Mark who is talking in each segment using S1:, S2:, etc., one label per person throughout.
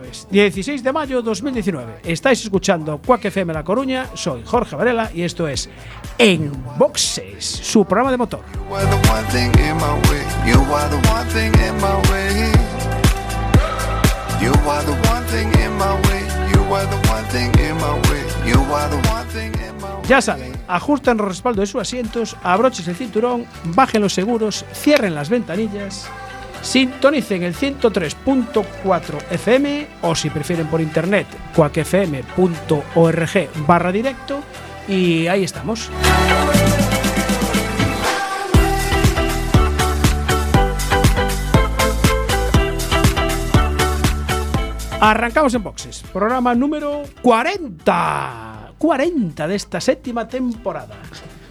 S1: jueves, 16 de mayo 2019. Estáis escuchando Quack FM La Coruña. Soy Jorge Varela y esto es En Boxes, su programa de motor. Ya saben, ajusten el respaldo de sus asientos, abrochen el cinturón, bajen los seguros, cierren las ventanillas, sintonicen el 103.4 FM o si prefieren por internet, cuacfm.org barra directo y ahí estamos. Arrancamos en boxes, programa número 40. 40 de esta séptima temporada.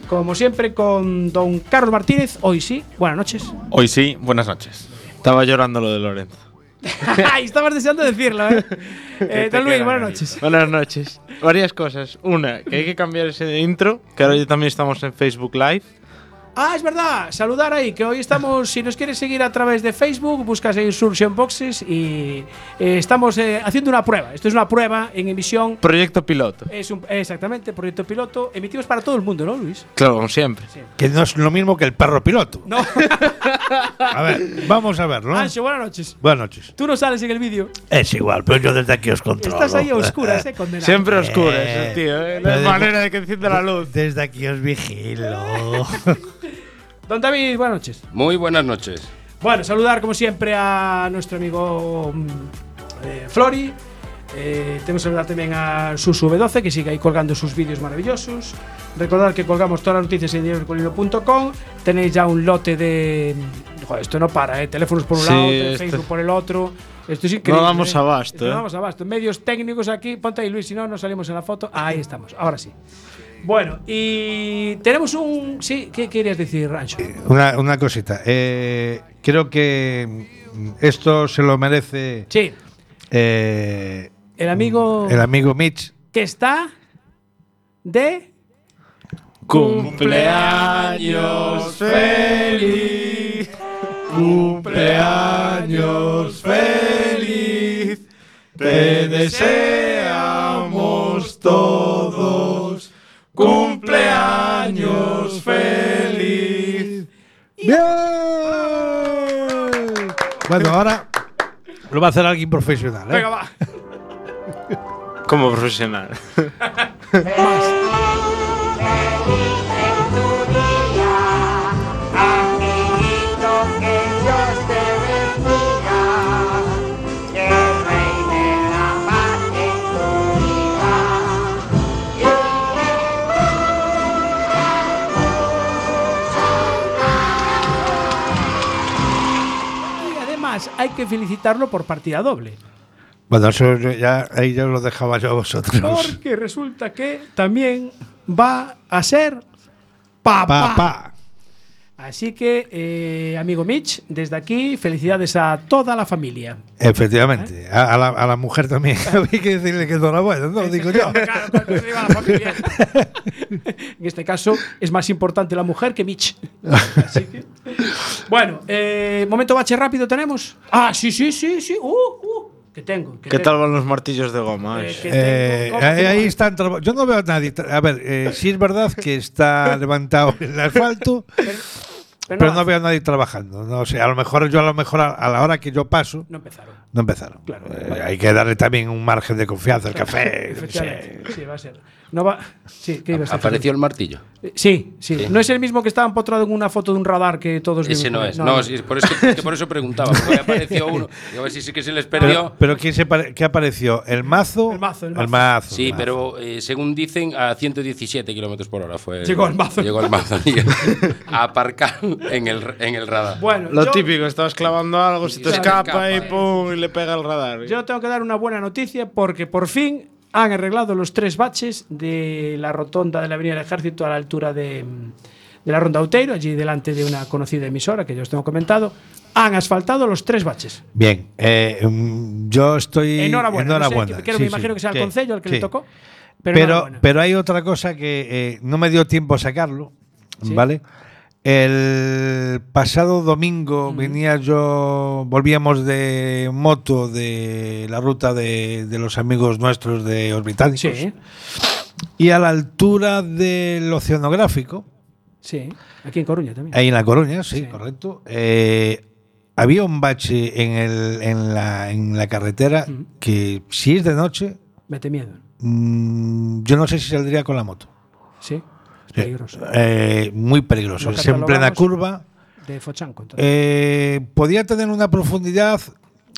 S1: Como siempre con don Carlos Martínez, hoy sí, buenas noches.
S2: Hoy sí, buenas noches. Estaba llorando lo de Lorenzo.
S1: Estabas deseando decirlo, ¿eh? eh don Luis, buenas noches.
S2: Buenas noches. Varias cosas. Una, que hay que cambiar ese intro, que ahora ya también estamos en Facebook Live.
S1: Ah, es verdad, saludar ahí, que hoy estamos, si nos quieres seguir a través de Facebook, buscas en Insursion Boxes y eh, estamos eh, haciendo una prueba. Esto es una prueba en emisión.
S2: Proyecto piloto.
S1: Es un, exactamente, proyecto piloto. Emitimos para todo el mundo, ¿no, Luis?
S2: Claro, como siempre.
S3: Que no es lo mismo que el perro piloto.
S1: No.
S3: A ver, vamos a verlo. ¿no?
S1: Ancho, buenas noches.
S3: Buenas noches.
S1: Tú no sales en el vídeo.
S3: Es igual, pero yo desde aquí os controlo.
S1: Estás ahí a oscuras, ¿eh? Condenado.
S2: Siempre oscuras,
S3: Eh,
S2: tío. ¿eh? No hay manera de que encienda la luz.
S3: Desde aquí os vigilo.
S1: Don David, buenas noches.
S4: Muy buenas noches.
S1: Bueno, saludar como siempre a nuestro amigo mm, eh, Flori. Eh, tenemos que saludar también a Susu12, que sigue ahí colgando sus vídeos maravillosos. Recordar que colgamos todas las noticias en diariocolino.com. Tenéis ya un lote de. Joder, esto no para, ¿eh? Teléfonos por un
S2: Sí,
S1: lado,
S2: esto-
S1: Facebook por el otro. Esto es increíble.
S2: No damos
S1: ¿eh?
S2: abasto,
S1: Esto No
S2: ¿eh?
S1: damos abasto. Medios técnicos aquí. Ponte ahí, Luis, si no, no salimos en la foto. Ahí estamos, ahora sí. Bueno, y tenemos un. Sí, ¿qué querías decir, Rancho?
S3: Una, una cosita. eh, creo que esto se lo merece
S1: Sí,
S3: eh,
S1: el amigo.
S3: el amigo Mitch.
S1: que está de
S2: Cumpleaños feliz. Cumpleaños feliz. Te deseamos todos. Cumpleaños feliz.
S3: ¡Bien! Bueno, ahora lo va a hacer alguien profesional. ¿eh?
S1: Venga, va.
S2: Como profesional.
S1: hay que felicitarlo por partida doble.
S3: Bueno, eso ya, ahí ya lo dejaba yo a vosotros.
S1: Porque resulta que también va a ser papá.
S3: Papá.
S1: Así que, eh, amigo Mitch, desde aquí, felicidades a toda la familia.
S3: Efectivamente. A, a la, a la mujer también. Había que decirle que enhorabuena, no lo digo yo.
S1: Claro, cuando se diga la familia. en este caso, es más importante la mujer que Mitch. Así que- Bueno, eh, momento bache rápido tenemos. Ah, sí, sí, sí, sí. Uh, uh, que tengo. que
S2: ¿Qué
S1: tengo.
S2: tal van los martillos de goma?
S1: Eh,
S2: eh?
S3: Eh, ahí, están. Yo no veo a nadie. A ver, eh, sí es verdad que está levantado el asfalto,
S1: Pero,
S3: pero
S1: no,
S3: no veo a nadie trabajando. No sé, a lo mejor yo a lo mejor a, a la hora que yo paso
S1: no empezaron.
S3: no empezaron.
S1: Claro.
S3: Eh, hay que darle también un margen de confianza al café. yo qué sé.
S1: Efectivamente. Sí, va a ser. No va. Sí, ¿qué ibas a?
S4: Apareció el martillo.
S1: Eh, Sí, sí, No es el mismo que estaba empotrado en una foto de un radar que todos vimos.
S4: Ese no es. No, sí, por, eso, es que por eso preguntaba. Porque apareció uno. Y a ver si sí que se les perdió.
S3: Pero, pero ¿quién se pare- ¿qué apareció? ¿El mazo?
S1: El mazo, el
S3: El
S1: mazo.
S4: Sí,
S3: el mazo.
S4: pero eh, según dicen, a 117 kilómetros por hora fue.
S1: Llegó el mazo.
S4: Llegó el mazo. a aparcar en el, en el radar.
S1: Bueno,
S2: Lo
S1: yo,
S2: típico, estabas clavando algo, se te escapa, y
S4: eh.
S2: pum, y le pega el radar.
S1: yo tengo que dar una buena noticia porque por fin han arreglado los tres baches de la rotonda de la Avenida del Ejército a la altura de, de la Ronda Outeiro, allí delante de una conocida emisora que ya os tengo comentado. Han asfaltado los tres baches.
S3: Bien, eh, mm, yo estoy.
S1: Enhorabuena. no sé,
S3: enhorabuena.
S1: que- que
S3: Sí,
S1: me
S3: sí,
S1: imagino que sea el
S3: sí,
S1: concello el que le tocó. Pero,
S3: Pero,
S1: enhorabuena.
S3: pero hay otra cosa que eh, no me dio tiempo a sacarlo. ¿vale? El pasado domingo venía yo, volvíamos de moto de la ruta de, de los amigos nuestros de Orbitálicos.
S1: Sí,
S3: Y a la altura del oceanográfico,
S1: sí. Aquí en Coruña también.
S3: ahí en La Coruña, sí,
S1: Sí.
S3: correcto, eh, había un bache en, el, en, la, en la carretera
S1: Ujú.
S3: que si es de noche,
S1: Mete miedo.
S3: mm, yo no sé si saldría con la moto.
S1: Sí. Es peligroso.
S3: Eh, muy peligroso. Es en plena curva.
S1: De Fochanco. entonces.
S3: Eh, podía tener una profundidad,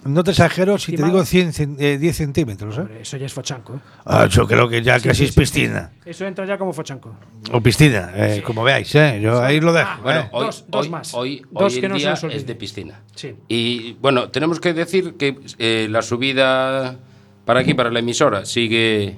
S3: no te exagero, si te digo 100, cen- eh, 10 centímetros. ¿eh?
S1: Hombre, eso ya es Fochanco. ¿eh?
S3: Ah, yo creo que ya
S1: Sí,
S3: casi
S1: sí,
S3: es
S1: sí,
S3: piscina.
S1: Eso entra ya como Fochanco.
S3: O piscina, eh, como veáis. ¿eh? Yo ahí lo dejo.
S1: Ah,
S4: Bueno,
S3: ¿eh?
S4: hoy,
S1: Dos- dos
S4: hoy-
S1: más.
S4: hoy-
S1: Dos
S4: hoy
S1: que
S4: en
S1: no se
S4: día
S1: olvide.
S4: es de piscina.
S1: Sí.
S4: Y bueno, tenemos que decir que eh, la subida para aquí, para la emisora, sigue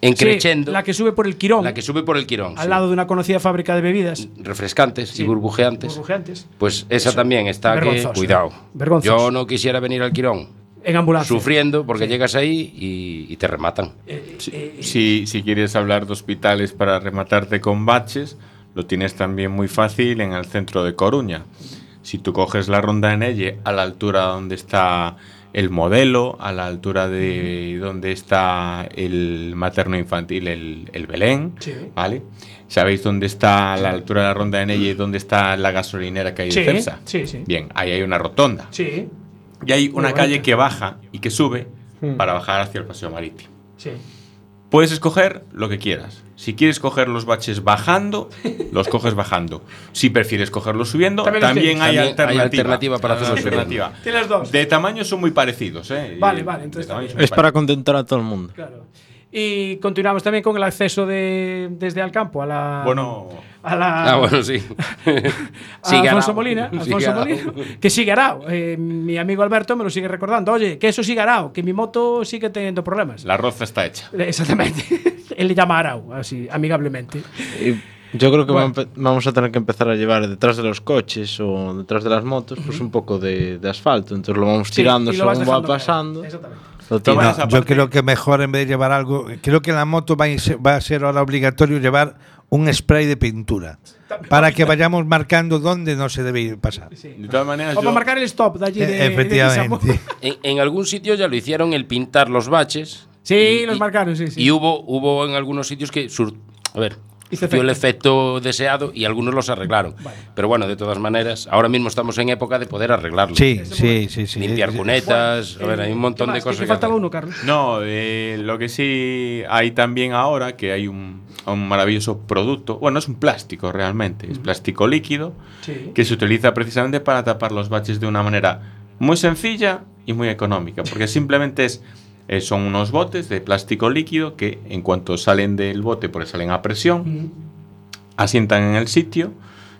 S4: encrechendo.
S1: Sí, la que sube por el Quirón,
S4: La que sube por el Quirón.
S1: al
S4: sí.
S1: lado de una conocida fábrica de bebidas.
S4: Refrescantes
S1: Sí.
S4: y burbujeantes.
S1: Burbujeantes.
S4: Pues esa también está que.
S1: Vergonzoso.
S4: Cuidado.
S1: Vergonzoso.
S4: Yo no quisiera venir al Quirón
S1: En ambulancia.
S4: sufriendo porque llegas ahí y, y te rematan.
S1: Eh,
S5: Si, si quieres hablar de hospitales para rematarte con baches, lo tienes también muy fácil en el centro de Coruña. Si tú coges la ronda de Nelle a la altura donde está el modelo, a la altura de donde está el materno infantil, el, el Belén,
S1: Sí.
S5: ¿vale? ¿Sabéis dónde está a la altura de la ronda de Nelle, dónde está la gasolinera que hay
S1: Sí,
S5: de Cepsa?
S1: sí, sí.
S5: Bien, ahí hay una rotonda.
S1: Sí,
S5: Y hay una
S1: Muy
S5: calle
S1: bonita.
S5: que baja y que sube
S1: Hmm.
S5: para bajar hacia el paseo marítimo.
S1: sí.
S5: Puedes escoger lo que quieras. Si quieres coger los baches bajando, los coges bajando. Si prefieres cogerlos subiendo,
S1: También
S5: también, hay.
S4: También hay
S5: alternativa.
S4: alternativa para hacerlo
S5: alternativa.
S1: Tienes dos.
S5: De tamaño son muy parecidos, ¿eh?
S1: Vale,
S5: Y
S1: vale, entonces
S2: Es para
S5: parecidos.
S2: contentar a todo el mundo.
S1: Claro. Y continuamos también con el acceso de, desde Alcampo a la.
S5: Bueno,
S1: A la.
S4: Ah, bueno, sí.
S1: a
S4: Sigue
S1: Alfonso
S4: Arao.
S1: Molina,
S4: Sigue
S1: Alfonso
S4: Arao.
S1: Molina, que sigue Arao. Eh, mi amigo Alberto me lo sigue recordando. Oye, que eso sigue Arao, que mi moto sigue teniendo problemas.
S5: la roza está hecha.
S1: Exactamente. Él le llama Arao, así, amigablemente.
S2: Y yo creo que
S1: Bueno.
S2: a vamos a tener que empezar a llevar detrás de los coches o detrás de las motos pues un poco de, de asfalto. Entonces lo vamos tirando
S1: Sí, lo
S2: según va pasando.
S1: Exactamente.
S5: No,
S3: yo creo que mejor en vez de llevar algo, creo que en la moto va a ser, va a ser ahora obligatorio llevar un spray de pintura para que vayamos marcando dónde no se debe ir pasar.
S1: Sí.
S5: De todas maneras,
S1: O para
S5: yo-
S1: marcar el stop de allí de,
S3: Efectivamente.
S1: de.
S4: En, en algún sitio ya lo hicieron el pintar los baches.
S1: Sí, los marcaron, sí, sí.
S4: Y hubo, hubo en algunos sitios que sur- a ver, dio el
S1: efecto.
S4: deseado y algunos los arreglaron.
S1: Vale.
S4: Pero bueno, de todas maneras, ahora mismo estamos en época de poder arreglarlo.
S3: Sí, sí, sí, sí.
S4: Limpiar cunetas, a ver, hay un montón
S1: ¿Qué
S4: de cosas
S1: Que faltaba uno, Carlos.
S5: No, eh, lo que sí hay también ahora, que hay un, un maravilloso producto, bueno, es un plástico realmente, es plástico líquido,
S1: Sí.
S5: que se utiliza precisamente para tapar los baches de una manera muy sencilla y muy económica, porque simplemente es, eh, son unos botes de plástico líquido que en cuanto salen del bote, porque salen a presión, asientan en el sitio,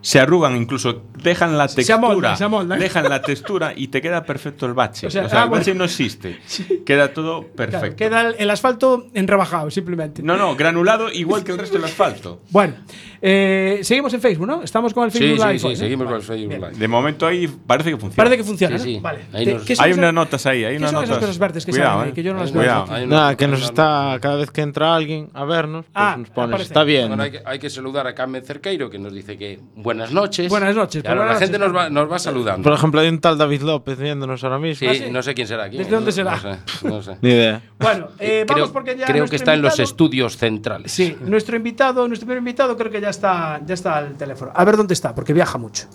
S5: se arrugan, incluso dejan la
S1: Se
S5: textura,
S1: se
S5: dejan la textura y te queda perfecto el bache.
S1: O
S5: O
S1: sea, ah,
S5: el bache
S1: bueno.
S5: no existe, queda todo
S1: Claro,
S5: perfecto.
S1: queda el, el asfalto en rebajado, simplemente.
S5: No, no, granulado igual que el resto del asfalto.
S1: Bueno, eh, seguimos en Facebook, ¿no? Estamos con el
S4: Sí,
S1: Facebook
S4: sí,
S1: Live.
S4: sí,
S1: hoy, ¿no?
S4: seguimos con el Facebook
S1: bien.
S4: Live.
S5: De momento ahí parece que funciona.
S1: Parece que funciona,
S4: Sí,
S1: ¿no?
S4: sí.
S1: Vale.
S4: Ahí
S1: ¿Qué-
S4: nos-
S1: qué son
S5: Hay unas notas ahí, hay
S1: ¿Qué
S5: unas notas.
S1: cosas verdes que
S5: Cuidado,
S1: salen ahí,
S5: eh.
S1: que yo no las
S4: Hay
S1: veo?
S2: Nada, que nos está, cada vez que entra alguien a vernos, pues
S1: Ah,
S2: nos pones,
S1: aparece.
S2: está bien.
S4: Hay que saludar a Carmen Cerqueiro, que nos dice que buenas noches.
S1: Buenas noches,
S4: Claro, la gente nos va, nos va saludando.
S2: Por ejemplo, hay un tal David López viéndonos ahora mismo.
S4: Sí,
S1: ¿Ah, sí?
S4: no sé quién será. ¿quién?
S1: ¿Desde dónde
S4: No-
S1: será?
S4: No sé. no sé.
S2: Ni idea.
S1: Bueno, eh,
S4: creo
S1: vamos porque ya
S4: creo que está en los estudios centrales.
S1: Sí, nuestro invitado, nuestro primer invitado creo que ya está, ya está al teléfono. A ver dónde está, porque viaja mucho.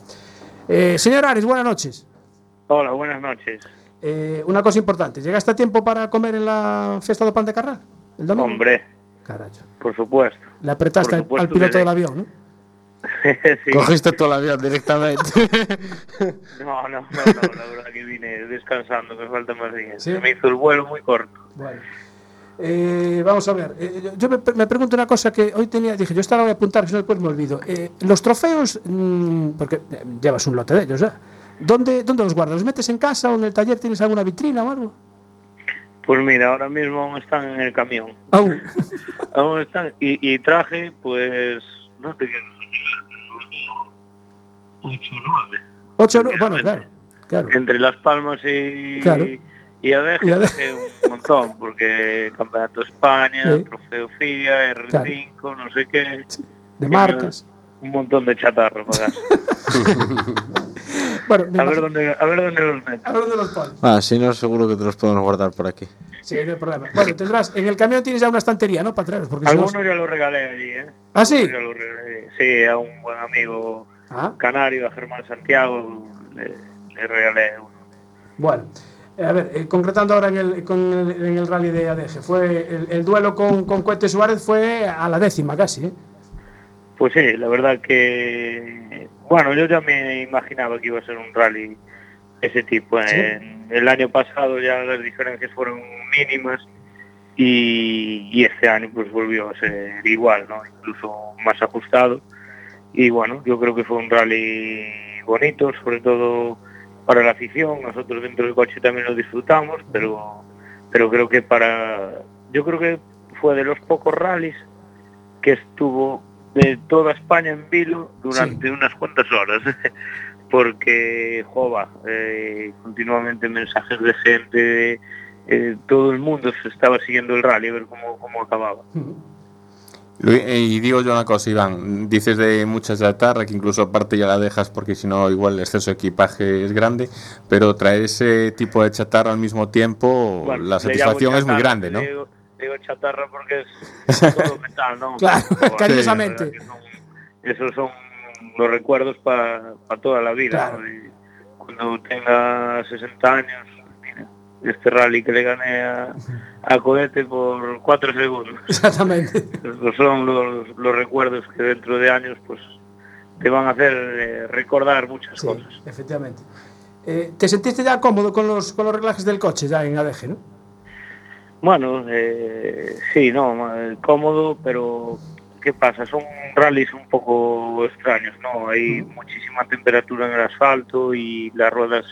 S1: Eh, señor Ares, buenas noches.
S6: Hola, buenas noches.
S1: Eh, una cosa importante, ¿llegaste a tiempo para comer en la fiesta do pan de Carral? El domingo.
S6: Hombre,
S1: Carajo.
S6: por supuesto.
S1: Le apretaste
S6: supuesto
S1: al piloto del avión, ¿no?
S6: sí.
S2: Cogiste todo el avión directamente.
S6: no, no, no, no, la verdad que vine descansando, me falta más bien. Me hizo el vuelo muy corto.
S1: Eh, vamos a ver, eh, yo me, pregunto una cosa que hoy tenía, dije, yo estaba voy a apuntar, si después me olvido. Eh, los trofeos, mm, porque eh, llevas un lote de ellos, ¿Dónde, ¿Dónde los guardas? ¿Los metes en casa o en el taller? ¿Tienes alguna vitrina o algo?
S6: Pues mira, ahora mismo están en el camión.
S1: Aún.
S6: aún están. Y, traje, pues, no sé
S1: 8-9. 8-9, bueno, claro, claro.
S6: Entre Las Palmas y...
S1: Claro. E a
S6: ver, un montón, porque Campeonato de España,
S1: sí.
S6: Trofeo FIA, R5, claro. no sé qué. Sí.
S1: De marcas.
S6: Un montón de chatarra para
S1: Bueno,
S6: A ver dónde, a ver dónde los meto.
S1: a ver dónde los pones.
S2: Ah, si no, seguro que te los podemos guardar por aquí.
S1: Sí, no hay problema. Bueno, tendrás, en el camión tienes ya una estantería, ¿no? Para traeros, porque si no-
S6: Algunos ya los regalé allí, ¿eh?
S1: ¿Ah, sí?
S6: Ya los regalé. Sí, a un buen amigo
S1: Ah,
S6: canario, a Germán Santiago, le, le regalé uno.
S1: bueno. Eh, A ver, eh, concretando ahora en el, con el, en el rally de ADG, fue el, el duelo con, con Cohete Suárez fue a la décima casi, ¿eh?
S6: Pues sí, la verdad que, bueno, yo ya me imaginaba que iba a ser un rally ese tipo.
S1: Sí.
S6: En- el año pasado ya las diferencias fueron mínimas y, y este año pues volvió a ser igual, ¿no? Incluso más ajustado. Y bueno, yo creo que fue un rally bonito, sobre todo para la afición. Nosotros dentro del coche también lo disfrutamos, pero, pero creo que para, yo creo que fue de los pocos rallies que estuvo de toda España en vilo durante unas cuantas horas. Porque, jova, eh, continuamente mensajes de gente, de, eh, todo el mundo se estaba siguiendo el rally a ver cómo, cómo acababa.
S5: Eh, Y digo yo una cosa, Iván, dices de mucha chatarra que incluso aparte ya la dejas porque si no igual el exceso de equipaje es grande, pero traer ese tipo de chatarra al mismo tiempo,
S6: Bueno,
S5: la satisfacción es muy grande, ¿no?
S6: Digo, chatarra porque es todo metal, ¿no?
S1: Claro,
S6: bueno,
S1: cariñosamente.
S6: esos son los recuerdos para toda la vida.
S1: Claro.
S6: ¿no? Y cuando tenga 60 años, mira, este rally que le gané a, a Cohete por 4 segundos.
S1: Exactamente.
S6: Esos son los, los recuerdos que dentro de años pues te van a hacer eh, recordar muchas
S1: Sí,
S6: cosas.
S1: efectivamente. Eh, ¿Te sentiste ya cómodo con los, con los reglajes del coche ya en ADG, no?
S6: Bueno, eh, sí, no, ma- cómodo, pero ¿qué pasa? Son rallies un poco extraños, ¿no? Hay muchísima temperatura en el asfalto y las ruedas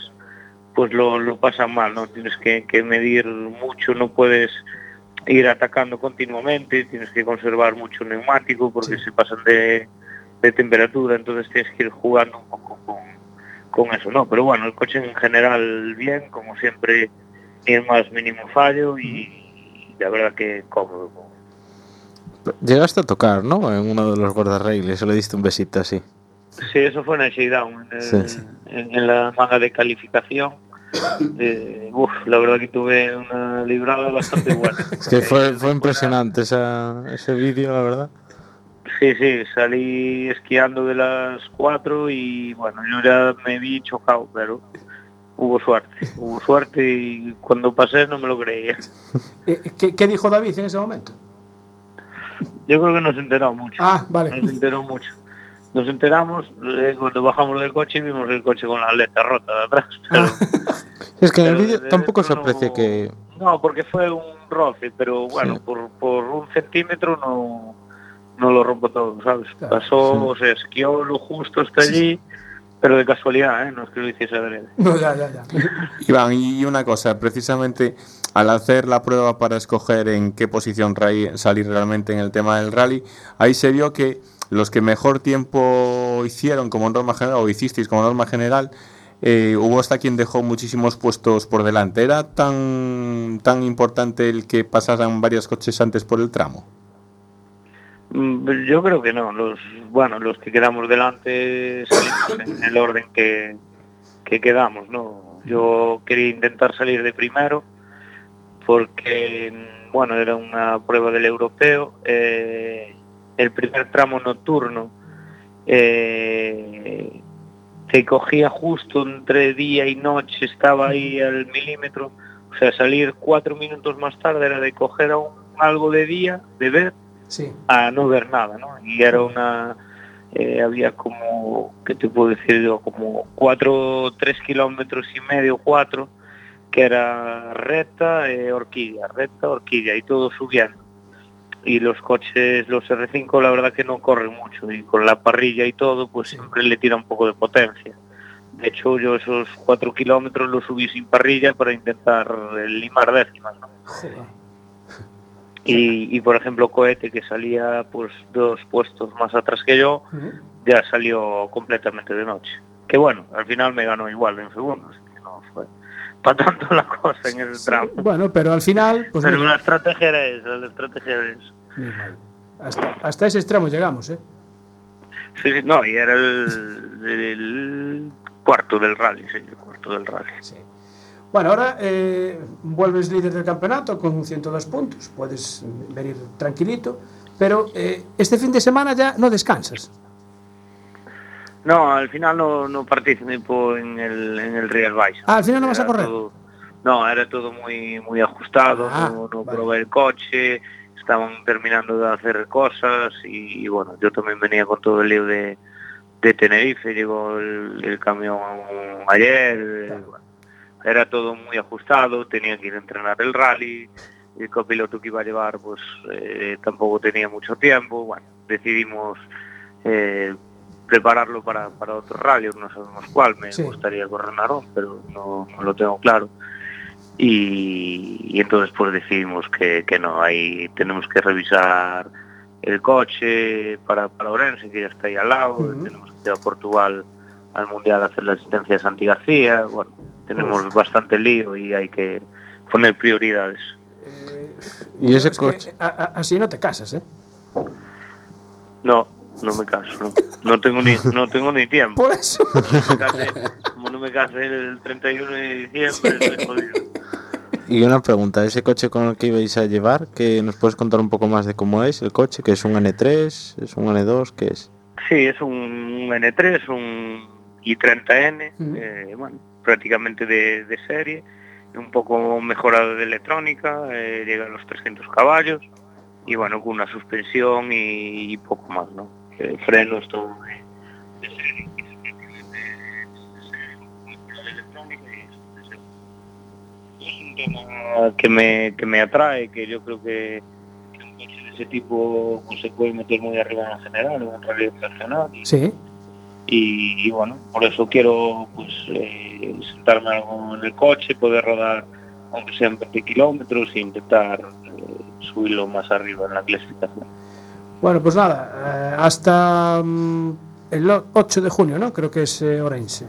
S6: pues lo, lo pasan mal, ¿no? Tienes que, que medir mucho, no puedes ir atacando continuamente, tienes que conservar mucho neumático porque se pasan de, de temperatura, entonces tienes que ir jugando un poco con, con eso, ¿no? Pero bueno, el coche en general bien, como siempre, ni el más mínimo fallo y la verdad que cómodo.
S2: Llegaste a tocar, ¿no? En uno de los guardarrailes, o le diste un besito así.
S6: Sí, eso fue en el shakedown, en, el-
S2: Sí, sí.
S6: en- en la manga de calificación. Uf, la verdad que tuve una librada bastante buena.
S2: Es que fue, fue impresionante esa, ese vídeo, la verdad.
S6: Sí, sí, salí esquiando de las 4 y bueno, yo ya me vi chocado, pero hubo suerte, hubo suerte y cuando pasé no me lo creía.
S1: Eh, ¿qué, qué dijo David en ese momento?
S6: Yo creo que nos enteró mucho.
S1: Ah, vale.
S6: Nos enteró mucho. Nos enteramos eh, cuando bajamos del coche y vimos el coche con la aleta rota de atrás. Pero,
S2: Es que en el vídeo
S6: de
S2: tampoco se aprecia
S6: no-
S2: que...
S6: No, porque fue un roce, pero bueno,
S2: Sí.
S6: por, por un centímetro no, no lo rompo todo, ¿sabes?
S1: Claro,
S6: Pasó, se esquió lo justo hasta allí, pero de casualidad, ¿eh? No es que lo hiciese adrede.
S1: No, ya, ya, ya.
S5: Iván, y una cosa, precisamente al hacer la prueba para escoger en qué posición salir realmente en el tema del rally, ahí se vio que los que mejor tiempo hicieron como norma general, o hicisteis como norma general, eh, hubo hasta quien dejó muchísimos puestos por delante. ¿Era tan, tan importante el que pasaran varios coches antes por el tramo?
S6: Mm, Yo creo que no. Los, bueno, los que quedamos delante salimos en el orden que, que quedamos, ¿no? Yo quería intentar salir de primero porque, bueno, era una prueba del europeo. eh, el primer tramo nocturno eh, cogía justo entre día y noche, estaba ahí al milímetro. O sea, salir cuatro minutos más tarde era de coger aún algo de día, de ver,
S1: sí.
S6: a no ver nada, ¿no? Y era una... Eh, había como, ¿qué te puedo decir yo? Como cuatro, tres kilómetros y medio, cuatro, que era recta, eh, horquilla, recta, horquilla, y todo subiendo. Y los coches, los R5, la verdad que no corren mucho, y con la parrilla y todo, pues sí. siempre le tira un poco de potencia. De hecho, yo esos cuatro kilómetros los subí sin parrilla para intentar limar décimas, ¿no?
S1: Sí.
S6: Y, y, por ejemplo Cohete que salía pues dos puestos más atrás que yo ya salió completamente de noche. Que bueno al final me ganó igual en segundos no fue para tanto la cosa en ese tramo.
S1: Bueno, pero al final, pues
S6: pero la estrategia era esa la estrategia era esa.
S1: Hasta, hasta ese extremo llegamos, ¿eh?
S6: Sí, sí, no, y era el, el cuarto del rally, sí, el cuarto del rally.
S1: Sí. Bueno, ahora eh, vuelves líder del campeonato con 102 puntos. Puedes venir tranquilito. Pero eh, este fin de semana ya no descansas.
S6: No, al final no, no participo en el, en el Real Baixa.
S1: Ah, al final no vas a
S6: Era
S1: correr.
S6: todo- no, era todo muy muy ajustado,
S1: Ah,
S6: no, no
S1: vale.
S6: probé el coche, estaban terminando de hacer cosas y, y bueno, yo también venía con todo el lío de, de Tenerife, llegó el, el camión ayer, bueno, era todo muy ajustado, tenía que ir a entrenar el rally, el copiloto que iba a llevar pues eh, tampoco tenía mucho tiempo, bueno, decidimos eh, prepararlo para, para otro rally, no sabemos cuál, me
S1: Sí.
S6: gustaría correr Narón, pero no, no lo tengo claro. Y, y entonces pues decidimos que, que no, ahí tenemos que revisar el coche para, para Orense, que ya está ahí al lado,
S1: Ujú.
S6: tenemos que ir a Portugal al Mundial a hacer la asistencia de Santi García, bueno, tenemos bastante lío y hay que poner prioridades.
S1: Eh,
S2: Y ese
S1: es que,
S2: coche.
S1: a- a- así no te casas, ¿eh?
S6: No, no me caso, no, no tengo ni no tengo ni tiempo.
S1: Por eso.
S6: Me como no me case el 31 de diciembre, estoy jodido.
S2: Y una pregunta, ese coche con el que ibais a llevar, que nos puedes contar un poco más de cómo es el coche, que es un N3, es un N2, ¿qué es?
S6: Sí, es un N3, un i30N,
S1: Ujú.
S6: eh, bueno, prácticamente de, de serie, un poco mejorado de electrónica, eh, llega a los 300 caballos y bueno, con una suspensión y, poco más, ¿no? Frenos, todo que me, que me atrae, que yo creo que un coche de ese tipo se puede meter muy arriba en general, en un rally regional y,
S1: Sí.
S6: Y, y, bueno, por eso quiero pues eh, sentarme algo en el coche, poder rodar aunque sean 20 kilómetros e intentar eh, subirlo más arriba en la clasificación.
S1: Bueno, pues nada, eh, hasta mm, el o- 8 de junio, ¿no? Creo que es eh, Orense.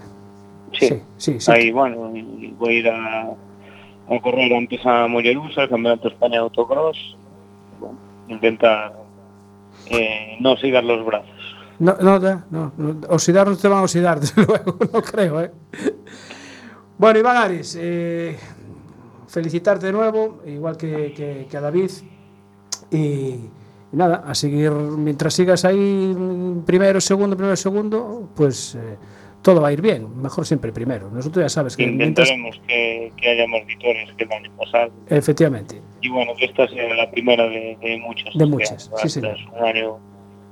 S6: Sí,
S1: sí, sí. sí.
S6: ahí bueno, voy a ir a, a correr antes a Mollerusa, el Campeonato de España de Autocross, bueno, intentar eh, no sigar los brazos.
S1: No, no, no, no, oxidar no te van a oxidar, desde luego, no creo, ¿eh? Bueno, Iván Aris, eh, felicitarte de nuevo, igual que, que- que a David. Y, y nada, a seguir, mientras sigas ahí primero, segundo, primero, segundo, pues eh, todo va a ir bien. Mejor siempre primero. Nosotros ya sabes que mientras.
S6: Intentaremos que, que haya más victorias que el año pasado.
S1: Efectivamente.
S6: y bueno, que esta sea la primera de, de muchas.
S1: De muchas, sí, señor.
S6: un año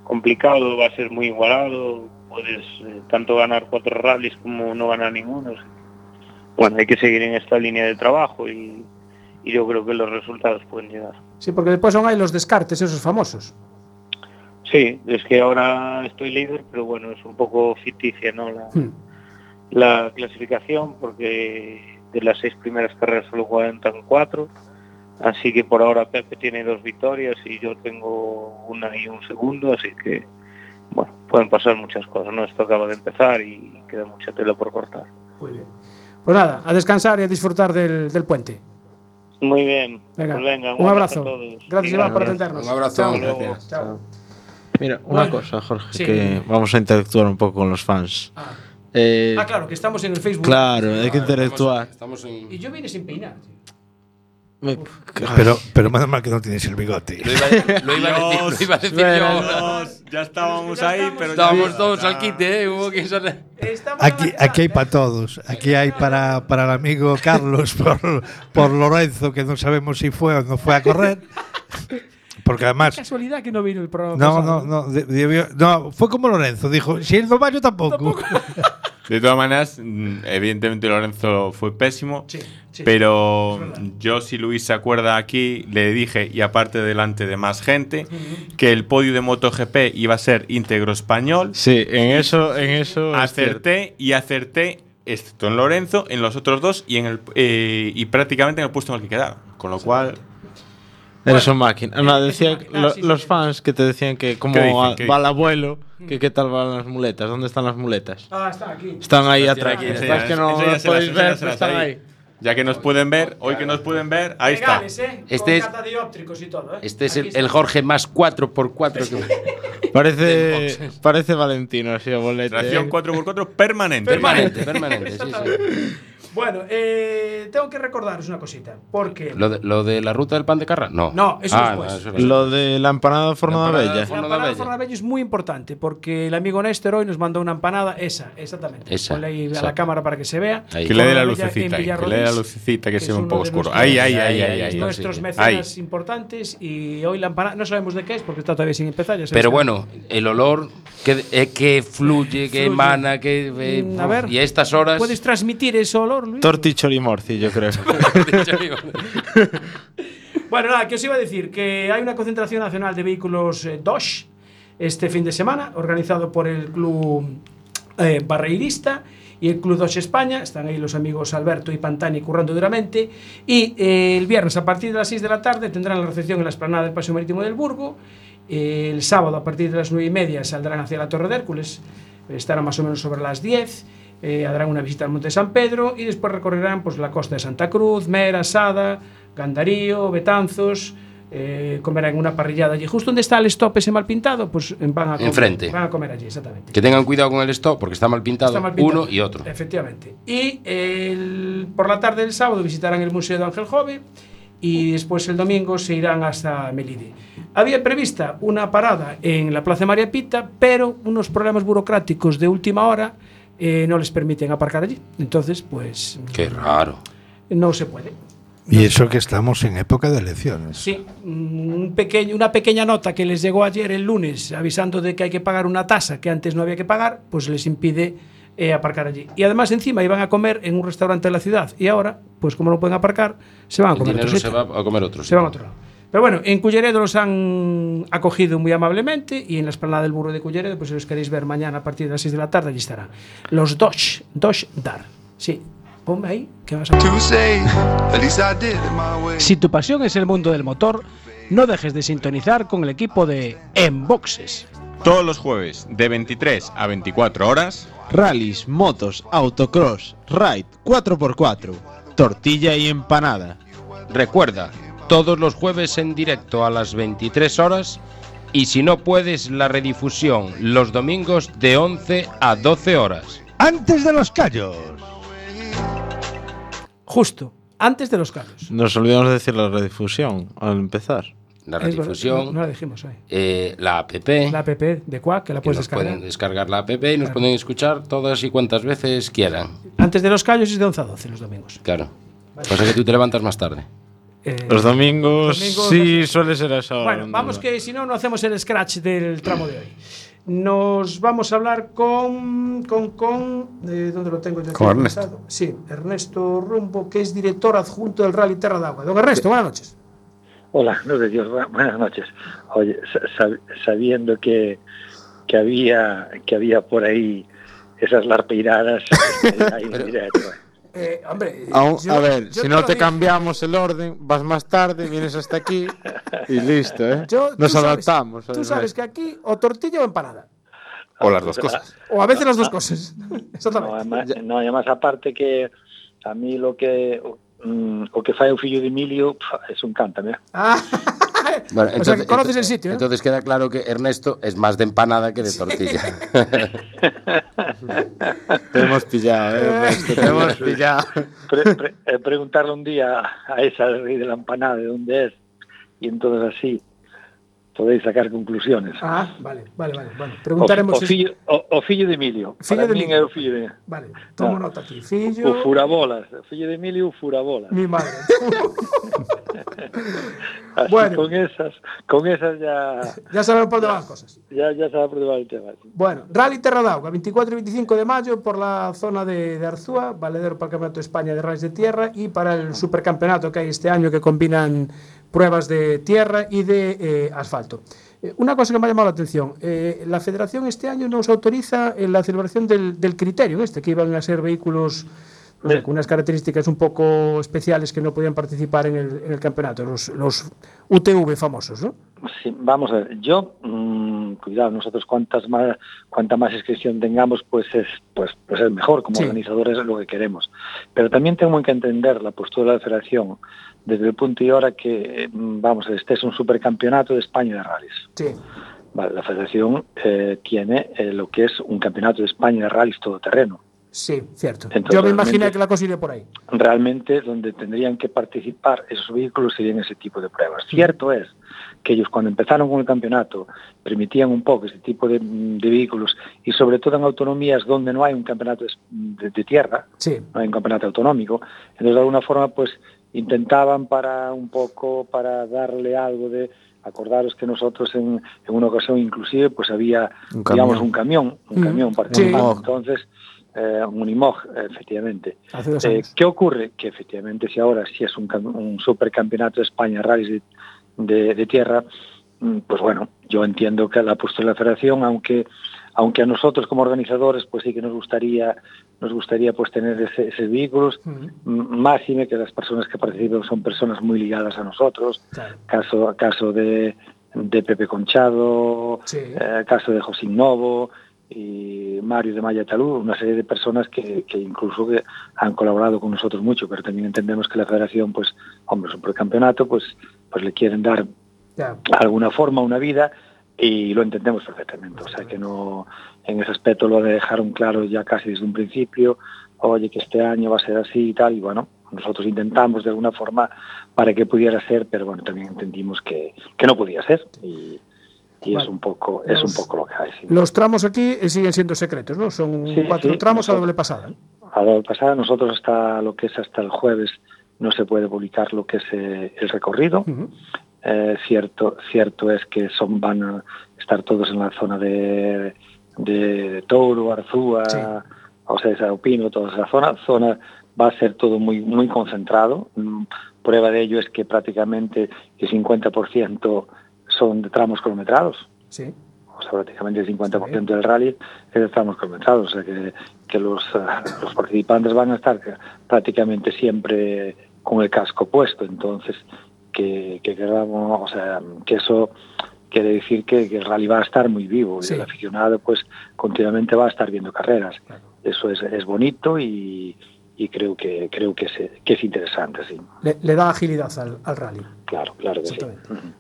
S6: complicado, va a ser muy igualado, puedes eh, tanto ganar cuatro rallies como no ganar ninguno. o sea, Bueno, hay que seguir en esta línea de trabajo y, y yo creo que los resultados pueden llegar.
S1: Sí, porque después son ahí los descartes, esos famosos.
S6: Sí, es que ahora estoy líder, pero bueno, es un poco ficticia, ¿no? La,
S1: Hmm.
S6: la clasificación, porque de las seis primeras carreras solo cuentan cuatro. Así que por ahora Pepe tiene dos victorias y yo tengo una y un segundo, así que bueno, pueden pasar muchas cosas, ¿no? Esto acaba de empezar y queda mucha tela por cortar.
S1: Muy bien. Pues nada, a descansar y a disfrutar del, del puente.
S6: Muy bien,
S1: Venga,
S6: pues venga,
S1: un abrazo.
S6: a todos.
S1: Gracias, Iván, por atendernos.
S4: Un abrazo,
S1: Chao.
S4: gracias.
S1: Chao.
S2: Mira, una
S1: Bueno,
S2: cosa, Jorge,
S1: sí.
S2: que vamos a interactuar un poco con los fans.
S1: Ah.
S2: Eh,
S1: Ah, claro, que estamos en el Facebook.
S2: claro, hay que interactuar.
S4: Estamos en...
S1: Y yo vine sin peinar.
S3: Pero, pero menos mal que no tienes el bigote.
S4: Lo iba, lo iba a decir, lo iba a decir yo
S5: ya estábamos
S1: Ya
S5: ahí, pero
S4: Estábamos todos al quite, ¿eh? Hubo que
S3: Aquí, aquí hay para todos. Aquí hay para, para el amigo Carlos por, por Lorenzo, que no sabemos si fue o no fue a correr. Porque además.
S1: casualidad que no vino el programa.
S3: No,
S1: pasado.
S3: no, no, debió- no, fue como Lorenzo, dijo, si él no va, yo tampoco.
S5: De todas maneras, mm, evidentemente Lorenzo fue pésimo.
S1: Sí, sí.
S5: Pero yo, si Luis se acuerda aquí, le dije, y aparte delante de más gente, que el podio de MotoGP iba a ser íntegro español.
S2: Sí, en eso, en eso.
S5: Acerté y acerté, excepto en Lorenzo, en los otros dos y, en el, eh, y prácticamente en el puesto en el que quedaron. Con lo cual,
S2: Eres un máquina. No, decía
S1: es un máquina.
S2: lo-
S1: Ah, sí, sí,
S2: los
S1: sí.
S2: fans que te decían que como
S5: ¿Qué dicen?
S2: va,
S5: ¿Qué
S2: va el abuelo, que qué tal van las muletas, ¿dónde están las muletas?
S1: Ah, está aquí.
S2: Están ahí
S4: Las
S2: atrás.
S4: aquí,
S5: enseña-
S2: que no las podéis ver,
S5: enséñaselas
S2: pero están
S5: ahí.
S2: ahí.
S5: ya que nos pueden ver, hoy que nos pueden ver, ahí está.
S1: Legales, ¿eh?
S4: Este es-
S1: y todo, ¿eh?
S4: Este es el,
S1: está.
S4: el Jorge más 4x4 que...
S2: Parece, parece Valentino, así a bolete.
S5: Tracción 4x4 permanente.
S4: Permanente, permanente, sí, sí.
S1: Bueno, eh, tengo que recordaros una cosita, porque
S4: ¿Lo de, lo de la ruta del pan de carra? No.
S1: No, eso
S4: ah,
S1: después.
S4: no, eso era-
S2: Lo de la empanada de forno
S4: La empanada
S2: bella.
S4: de forno
S1: la
S4: da
S1: empanada de
S4: Bella.
S1: Fornabello es muy importante porque el amigo Néstor hoy nos mandó una empanada, esa, exactamente.
S4: Esa,
S1: Ponle ahí a la cámara para que se vea.
S4: Ahí.
S5: Que le dé la lucecita ahí, que le dé la lucecita que
S1: es
S5: se ve un poco oscuro. Ahí, ahí, ahí,
S4: ahí,
S5: ahí,
S4: ahí,
S5: ahí.
S1: Nuestros
S4: sí.
S1: mecenas importantes y hoy la empanada, no sabemos de qué es porque está todavía sin empezar. ya
S4: Pero bueno, el olor que, eh, que fluye, que
S1: Fluye.
S4: emana, que. eh,
S1: a ver,
S4: y a estas horas.
S1: ¿Puedes transmitir ese olor, Luis?
S2: Torti chorimorci, yo creo.
S1: Bueno, nada, que os iba a decir que hay una concentración nacional de vehículos eh, Dodge este fin de semana, organizado por el Club eh, Barreirista y el Club Dodge España. Están ahí los amigos Alberto y Pantani currando duramente. Y eh, el viernes a partir de las 6 de la tarde tendrán la recepción en la esplanada del Paseo Marítimo del Burgo. Eh, el sábado a partir de las 9 y media saldrán hacia la Torre de Hércules. Estarán más o menos sobre las 10. Eh, harán una visita al Monte de San Pedro y después recorrerán pues, la costa de Santa Cruz, Mera, Sada, Gandarío, Betanzos. eh, comerán una parrillada allí. Justo donde está el stop ese mal pintado, pues van a comer,
S4: Enfrente.
S1: Van a comer allí, exactamente.
S4: Que tengan cuidado con el stop porque está mal pintado,
S1: Está mal pintado.
S4: uno y otro.
S1: Efectivamente. Y el- por la tarde del sábado visitarán el Museo de Ángel Jove y después el domingo se irán hasta Melide. Había prevista una parada en la Plaza María Pita, pero unos problemas burocráticos de última hora eh, no les permiten aparcar allí. Entonces, pues
S4: Qué raro.
S1: no se puede.
S3: Y eso que estamos en época de elecciones.
S1: Sí, un pequeño, una pequeña nota que les llegó ayer el lunes avisando de que hay que pagar una tasa que antes no había que pagar, pues les impide eh, aparcar allí. Y además encima iban a comer en un restaurante de la ciudad y ahora, pues como no pueden aparcar, se van a
S4: El
S1: comer otro
S4: dinero se va a comer otro.
S1: Se van a otro lado. Pero bueno, en Culleredo los han acogido muy amablemente y en la esplanada del burro de Culleredo, pues si los queréis ver mañana a partir de las 6 de la tarde, allí estarán. Los Dodge, Dodge Dar. Sí, ponme ahí, que vas a. Si tu pasión es el mundo del motor, no dejes de sintonizar con el equipo de Enboxes.
S5: Todos los jueves, de 23 a 24 horas,
S2: Rallys, motos, autocross, ride, 4x4, tortilla y empanada.
S4: Recuerda, todos los jueves en directo a las 23 horas y si no puedes, la redifusión los domingos de 11 a 12 horas.
S3: Antes de los callos.
S1: Justo, antes de los callos.
S2: Nos olvidamos de decir la redifusión al empezar.
S4: La redifusión,
S1: No, no la dijimos hoy.
S4: eh, la app,
S1: La app de Quack, que la
S4: que
S1: puedes
S4: nos
S1: descargar.
S4: pueden descargar la app y nos pueden escuchar todas y cuantas veces quieran.
S1: Antes de los callos es de 11 a 12 los domingos.
S4: Claro. Pasa que tú te levantas más tarde.
S1: Eh,
S2: Los domingos,
S1: domingos
S2: sí suele ser a esa hora.
S1: bueno,
S2: no
S1: vamos que si no, no hacemos el scratch del tramo de hoy. Nos vamos a hablar con. con, con eh, ¿Dónde lo tengo? yo?
S5: Con Ernesto.
S1: Sí, Ernesto Rumbo, que es director adjunto del Rally Terra de Agua. Don Ernesto, buenas noches.
S7: Hola, no de Dios, bu- buenas noches. Oye, sa- sab- sabiendo que, que había que había por ahí esas larpeiradas eh, ahí en directo.
S1: Eh, hombre,
S2: Aún-
S1: yo-
S2: a ver, si no te
S1: dije.
S2: cambiamos el orden, vas más tarde, vienes hasta aquí y listo, ¿eh?
S1: Yo- tú
S2: Nos
S1: sabes-
S2: adaptamos.
S1: Tú sabes que aquí o tortilla o empanada.
S5: o las dos cosas.
S1: O a veces las dos cosas.
S7: No, además, no, además aparte que a mí lo que mm, o que fai o fillo de Emilio, pf, un encántame.
S1: Ah,
S4: bueno, entonces,
S1: o sea, que conoces el sitio. ¿eh?
S4: Entonces queda claro que Ernesto es más de empanada que de tortilla.
S2: te hemos pillado, ¿eh, Ernesto, te hemos pillado.
S7: Pre pre eh, preguntarle un día a esa de la empanada de dónde es, y entonces así podéis sacar conclusiones.
S1: Ah, vale, vale, vale. Bueno,
S7: O,
S1: preguntaremos.
S7: o, fillo, o, o fillo de Emilio.
S1: Fillo de Emilio.
S7: o fillo de
S1: Vale, tomo
S7: No.
S1: nota aquí.
S7: o
S1: Fillo.
S7: furabolas, o fillo de Emilio o furabolas.
S1: Mi madre.
S7: Así
S1: Bueno.
S7: con esas, con esas ya
S1: ya sabemos por dónde van las cosas.
S7: ya, ya se va a probar el tema.
S1: Bueno, Rally Terra de Auga, 24 y 25 de mayo por la zona de, de Arzúa, valedero para el Campeonato de España de Rallys de Tierra y para el supercampeonato que hay este año que combinan pruebas de tierra y de eh, asfalto. Eh, una cosa que me ha llamado la atención, eh, la federación este año nos autoriza eh, la celebración del, del criterio este, que iban a ser vehículos con unas características un poco especiales que no podían participar en el, en el campeonato, los, los UTV famosos, ¿no?
S7: Sí, vamos a ver, yo, mm, cuidado, nosotros cuantas más, cuanta más inscripción tengamos, pues es, pues, pues es mejor, como
S1: Sí.
S7: organizadores es lo que queremos. Pero también tengo que entender la postura de la federación desde el punto y hora que, mm, vamos, este es un supercampeonato de España de rallies.
S1: Sí.
S8: Vale, la federación eh, tiene eh, lo que es un campeonato de España de rallies todoterreno.
S1: Sí, cierto.
S8: Entonces,
S1: Yo me imaginé que la cosa iría por ahí.
S8: realmente donde tendrían que participar esos vehículos serían ese tipo de pruebas. Cierto es que ellos cuando empezaron con el campeonato permitían un poco ese tipo de, de vehículos y sobre todo en autonomías donde no hay un campeonato de, de tierra,
S1: Sí.
S8: no hay un campeonato autonómico, entonces de alguna forma pues intentaban para un poco para darle algo de acordaros que nosotros en, en una ocasión inclusive pues había
S2: Un
S8: digamos
S2: camión.
S8: un camión, un
S1: Mm.
S8: camión participando, entonces eh, un Unimog, efectivamente. Eh. ¿Qué ocurre? Que efectivamente si ahora sí es un, un supercampeonato de España rallies de, de- de tierra, mm, pues bueno, yo entiendo que la postura de la federación, aunque aunque a nosotros como organizadores pues sí que nos gustaría nos gustaría pues tener ese- esos vehículos,
S1: Ujú,
S8: m- máxime que las personas que participan son personas muy ligadas a nosotros,
S1: claro.
S8: caso caso de, de Pepe Conchado,
S1: Sí.
S8: eh, caso de Josín Novo y Mario de Maya Talú, una serie de personas que, que incluso que han colaborado con nosotros mucho, pero también entendemos que la federación, pues, hombre, es un precampeonato, pues, pues le quieren dar alguna forma, una vida, y lo entendemos perfectamente. O sea que no, en ese aspecto lo dejaron claro ya casi desde un principio, oye, que este año va a ser así y tal, y bueno, nosotros intentamos de alguna forma para que pudiera ser, pero bueno, también entendimimos que, que no podía ser, y, y
S1: Vale.
S8: es un poco, es un poco lo que hay. sí.
S1: Los tramos aquí eh, siguen siendo secretos, ¿no? Son
S8: Sí,
S1: cuatro
S8: sí,
S1: tramos a doble pasada. ¿eh?
S8: A la pasada nosotros hasta lo que es hasta el jueves no se puede publicar lo que es eh, el recorrido. Eh, cierto, cierto es que son van a estar todos en la zona de, de Touro, Arzúa,
S1: Sí.
S8: o sea, esa Opino, toda esa zona. Zona va a ser todo muy muy concentrado. Mm, Prueba de ello es que prácticamente el 50% son de tramos kilometrados
S1: Sí.
S8: o sea, prácticamente el 50% del rally es de tramos kilometrados, o sea que, que los, eh, los participantes van a estar prácticamente siempre con el casco puesto, entonces que, que queramos, o sea, que eso quiere decir que, que el rally va a estar muy vivo
S1: Sí.
S8: y el aficionado pues continuamente va a estar viendo carreras.
S1: Claro.
S8: Eso es, es bonito y, y creo que creo que es, que es interesante, sí.
S1: Le, le da agilidad al, al rally.
S8: Claro, claro que sí.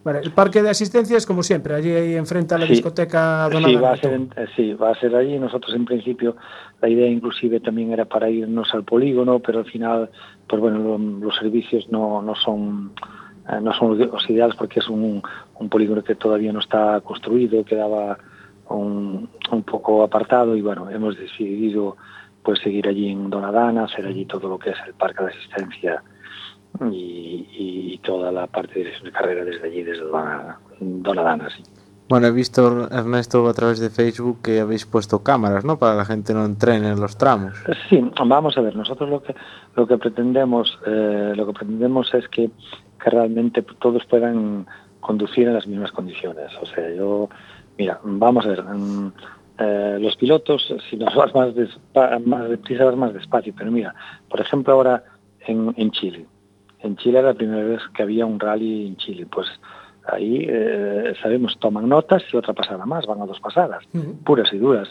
S1: Vale, el parque de asistencias, como siempre, allí enfrente a la
S8: Sí.
S1: discoteca Donada.
S8: Sí, va a ser, en- eh, sí, va a ser allí. Nosotros en principio la idea inclusive también era para irnos al polígono, pero al final, pues bueno, lo- los servicios no, no son no son los ideales porque es un, un polígono que todavía no está construido, quedaba un, un poco apartado y bueno, hemos decidido pues seguir allí en Donadana, hacer allí todo lo que es el parque de asistencia y, y toda la parte de dirección de carrera desde allí, desde Donadana, Donadana sí.
S2: Bueno, he visto, Ernesto, a través de Facebook que habéis puesto cámaras, ¿no? Para que la gente no entrene en los tramos.
S8: Sí, vamos a ver, nosotros lo que lo que pretendemos eh, lo que pretendemos es que, que realmente todos puedan conducir en las mismas condiciones. O sea, yo, mira, vamos a ver, mm, eh, los pilotos, si nos vas más, despa más deprisa, vas más despacio, pero mira, por ejemplo ahora en, en Chile, en Chile era la primera vez que había un rally en Chile, pues ahí eh, sabemos, toman notas y otra pasada más, van a dos pasadas puras y duras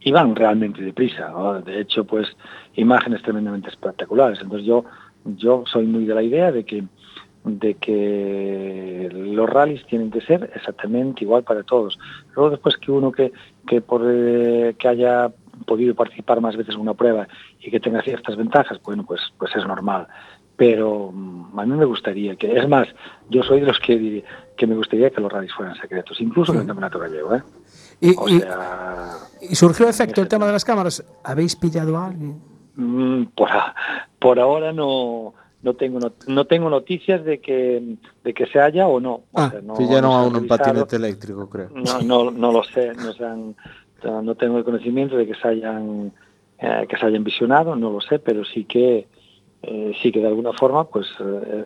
S8: y van realmente deprisa. ¿no? De hecho, pues imágenes tremendamente espectaculares. Entonces yo yo soy muy de la idea de que de que los rallies tienen que ser exactamente igual para todos. Luego después que uno que que por eh, que haya podido participar más veces en una prueba y que tenga ciertas ventajas, bueno, pues pues es normal. Pero mm, a mí me gustaría que, es más, yo soy de los que que me gustaría que los rallies fueran secretos, incluso en el campeonato gallego, ¿eh?
S1: Y,
S8: O sea,
S1: y surgió efecto el tema de las cámaras. ¿Habéis pillado a alguien?
S8: Mm, por, por ahora no no tengo no, no tengo noticias de que de que se haya o no. O
S1: Ah,
S8: sea, no
S2: Pillaron
S8: no
S2: a uno en patinete eléctrico, creo.
S8: No, no, no lo sé, no, se han- no no tengo el conocimiento de que se hayan eh, que se hayan visionado, no lo sé, pero sí que eh, sí que de alguna forma pues eh,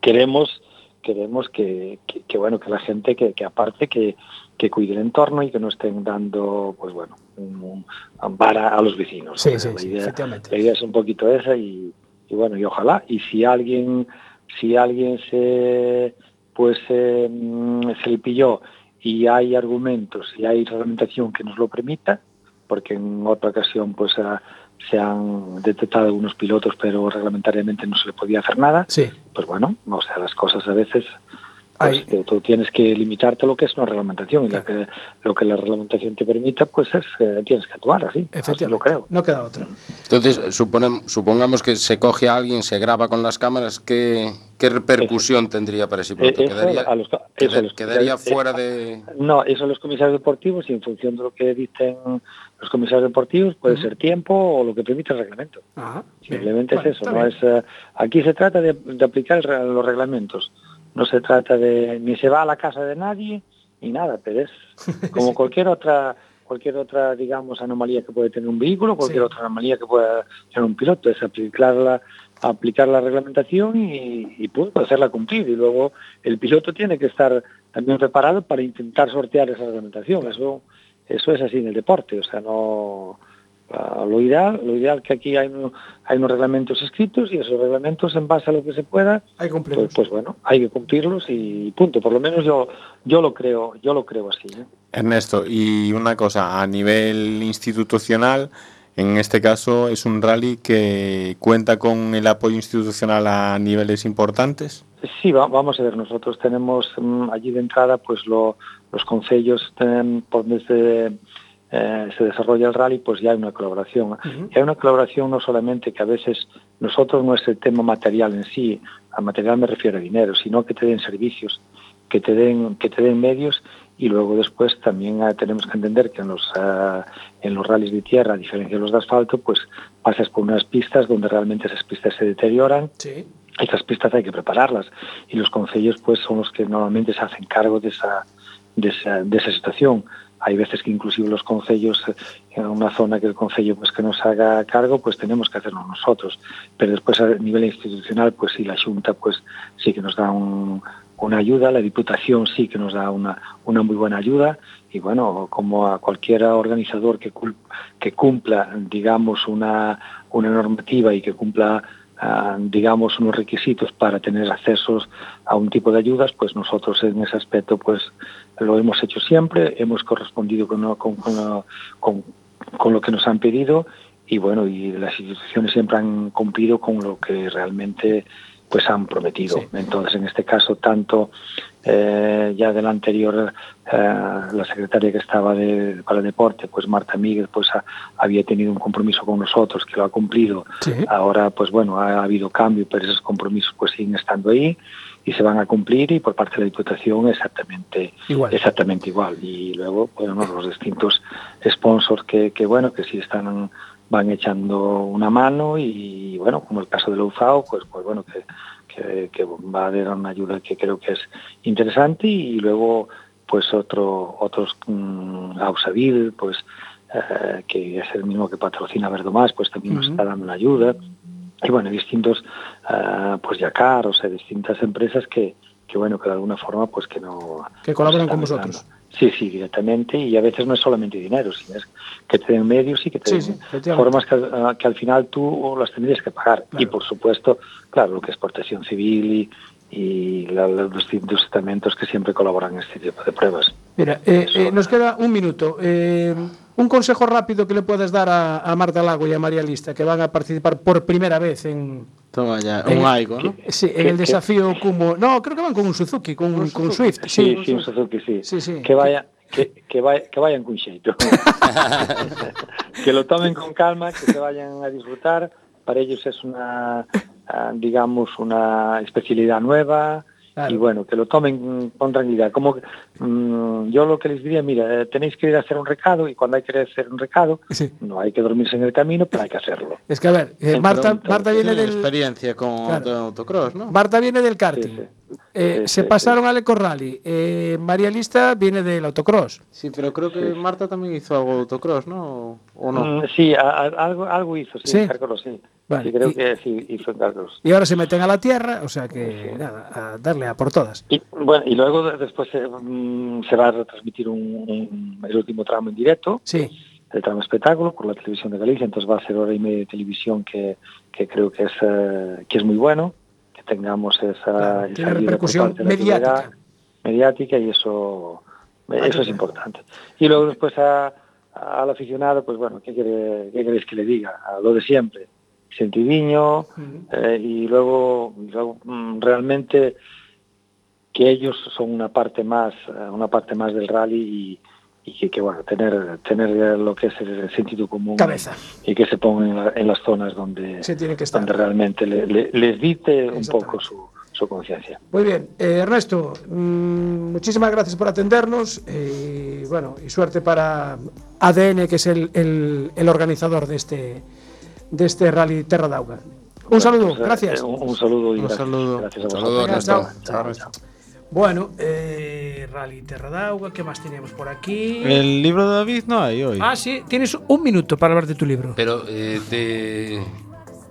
S8: queremos queremos que, que- que, bueno que la gente que, que aparte que, que cuide el entorno y que no estén dando pues bueno un, un vara a los vecinos.
S1: Sí,
S8: O sea,
S1: sí,
S8: la
S1: sí,
S8: idea- la idea es un poquito esa y, y bueno y ojalá y si alguien si alguien se pues eh, mm, se le pilló y hay argumentos y hay reglamentación que nos lo permita porque en otra ocasión pues se han detectado algunos pilotos pero reglamentariamente no se le podía hacer nada
S1: Sí.
S8: pues bueno o sea las cosas a veces Pues tú tienes que limitarte a lo que es una reglamentación y lo que, lo que la reglamentación te permita, pues es, eh, tienes que actuar así. Así lo creo.
S1: No queda otra.
S4: Entonces, supongamos que se coge a alguien, se graba con las cámaras, ¿qué, qué repercusión tendría para ese piloto?
S8: Eh, eso
S4: ¿Quedaría,
S8: a los- eso
S4: queda-
S8: a los-
S4: quedaría
S8: eh,
S4: fuera de...?
S8: No, eso los comisarios deportivos y en función de lo que dicen los comisarios deportivos puede ser tiempo o lo que permite el reglamento.
S1: Ajá.
S8: Simplemente es eso. No es, aquí se trata de, de aplicar el los reglamentos. No se trata de ni se va a la casa de nadie ni nada, pero es como cualquier otra cualquier otra digamos anomalía que puede tener un vehículo, cualquier
S1: Sí.
S8: otra anomalía que pueda tener un piloto, es aplicar la aplicar la reglamentación y, y punto, hacerla cumplir y luego el piloto tiene que estar también preparado para intentar sortear esa reglamentación. Eso eso es así en el deporte, o sea, no lo ideal, lo ideal que aquí hay, hay unos reglamentos escritos y esos reglamentos en base a lo que se pueda,
S1: Hay que
S8: pues, pues bueno, hay que cumplirlos y punto. Por lo menos yo yo lo creo, yo lo creo así. ¿eh?
S5: Ernesto, y una cosa, a nivel institucional, en este caso es un rally que cuenta con el apoyo institucional a niveles importantes.
S8: Sí, va- vamos a ver, nosotros tenemos mm, allí de entrada pues lo- los concellos por donde se, eh, se desarrolla el rally, pues ya hay una colaboración. Uh -huh. Y hay una colaboración no solamente que a veces nosotros no es el tema material en sí, a material me refiero a dinero, sino que te den servicios, que te den, que te den medios y luego después también eh, tenemos que entender que en los, eh, en los rallies de tierra, a diferencia de los de asfalto, pues pasas por unas pistas donde realmente esas pistas se deterioran.
S1: Sí.
S8: Esas pistas hay que prepararlas y los concellos pues son los que normalmente se hacen cargo de esa, de esa, de esa situación. Hay veces que inclusive los concellos, eh, en una zona que el concello pues que nos haga cargo, pues tenemos que hacerlo nosotros. Pero después a nivel institucional, pues sí, la Junta pues sí que nos da un- una ayuda, la Diputación sí que nos da una, una muy buena ayuda y bueno, como a cualquier organizador que, que cumpla, digamos, una, una normativa y que cumpla ah, digamos, unos requisitos para tener accesos a un tipo de ayudas, pues nosotros en ese aspecto pues lo hemos hecho siempre, hemos correspondido con, con, con- con- con lo que nos han pedido y bueno, y las instituciones siempre han cumplido con lo que realmente pues han prometido. Entonces, en este caso, tanto eh, ya de la anterior, eh, la secretaria que estaba de, para el deporte, pues Marta Miguel, pues ha- había tenido un compromiso con nosotros que lo ha cumplido.
S1: Sí.
S8: Ahora, pues bueno, ha, habido cambio, pero esos compromisos pues siguen estando ahí y se van a cumplir y por parte de la Diputación exactamente
S1: Igual.
S8: exactamente igual. Y luego, bueno, los distintos sponsors que, que bueno, que sí están van echando una mano y bueno, como el caso del UFAO, pues pues bueno, que, que, que va a dar una ayuda que creo que es interesante y luego pues otro otros mm, Ausavil, pues eh, que es el mismo que patrocina Verdomás, pues también nos está dando una ayuda y bueno, distintos eh, pues Yacar, o sea, distintas empresas que, que bueno, que de alguna forma pues que no
S1: Que colaboran con vosotros.
S8: Sí, sí, directamente y a veces no es solamente dinero, sino es que te den medios y que te
S1: Sí,
S8: den
S1: sí,
S8: formas que, al- que al final tú las tendrías que pagar. Y por supuesto, claro, lo que es protección civil y, y la- los distintos estamentos que siempre colaboran en este tipo de pruebas.
S1: Mira, eh, eh, nos queda un minuto. Eh, un consejo rápido que le puedes dar a, a Marta Lago y a María Lista, que van a participar por primera vez en,
S2: Toma ya,
S1: en-
S2: un Aigo, ¿no?
S1: sí, en
S8: ¿Qué-
S1: el desafío como... No, creo que van con un Suzuki, con, con un Swift.
S8: Sí,
S1: Sí,
S8: un Suzuki, sí.
S1: Sí, sí.
S8: Que, vaya, que, que, vaya- que vayan con xeito. que lo tomen con calma, que se vayan a disfrutar. Para ellos es una, ah, digamos, una especialidad nueva.
S1: Claro.
S8: Y bueno, que lo tomen con tranquilidad. Como que, yo lo que les diría, mira, eh, tenéis que ir a hacer un recado y cuando hay que hacer un recado,
S1: Sí.
S8: no hay que dormirse en el camino, pero hay que hacerlo.
S1: Es que a ver, eh, Marta, Marta viene del
S2: experiencia con
S1: Claro.
S2: auto- autocross, ¿no?
S1: Marta viene del karting.
S8: Sí,
S1: Eh,
S8: Sí,
S1: se
S8: sí,
S1: pasaron al Eco Rally. Eh, María Lista viene del autocross.
S2: Sí, pero creo que Marta también hizo algo de autocross, ¿no? ¿O no?
S8: Mm, sí, a- a- algo, algo hizo, sí,
S1: Sí.
S8: en Carcross, sí.
S1: Vale,
S8: Sí, creo
S1: y-
S8: que sí, hizo en Carcross.
S1: Y ahora se meten a la tierra, o sea que nada, a darle a por todas.
S8: Y, bueno, y luego de- después se, se va a retransmitir un, el último tramo en directo,
S1: Sí,
S8: el tramo espectáculo, por la televisión de Galicia, entonces va a ser hora y media de televisión que, que creo que es, eh, que es muy bueno, que tengamos esa,
S1: Claro,
S8: esa
S1: repercusión mediática.
S8: mediática y eso,
S1: Hay
S8: eso es importante. Y luego después a- al aficionado, pues bueno, ¿qué, quiere, ¿qué queréis que le diga? A lo de siempre, sentidiño, eh, y luego, y luego, mm, realmente
S7: que ellos son una parte más, eh, una parte más del rally y, y que, que, bueno, tener, tener lo que es el sentido común
S1: Cabeza.
S7: y que se pongan en, la- en las zonas donde,
S1: Se tiene que estar.
S7: donde realmente le- le- les dite un poco su, su conciencia.
S1: Muy bien, Eh, Ernesto, mm, muchísimas gracias por atendernos y bueno, y suerte para ADN, que es el, el- el organizador de este, de este Rally Terra d'Auga. Un saludo,
S7: Pues, eh,
S1: gracias.
S7: Un, un saludo y
S2: Un
S7: gracias,
S2: saludo.
S7: gracias a
S4: Saludo,
S7: vosotros.
S4: Ernesto.
S1: Chao, chao. Bueno, eh, Rally Terra d'Auga, ¿qué más teníamos por aquí?
S2: El libro de David no hay hoy.
S1: Ah, sí, tienes un minuto para hablar de tu libro.
S4: Pero eh, de-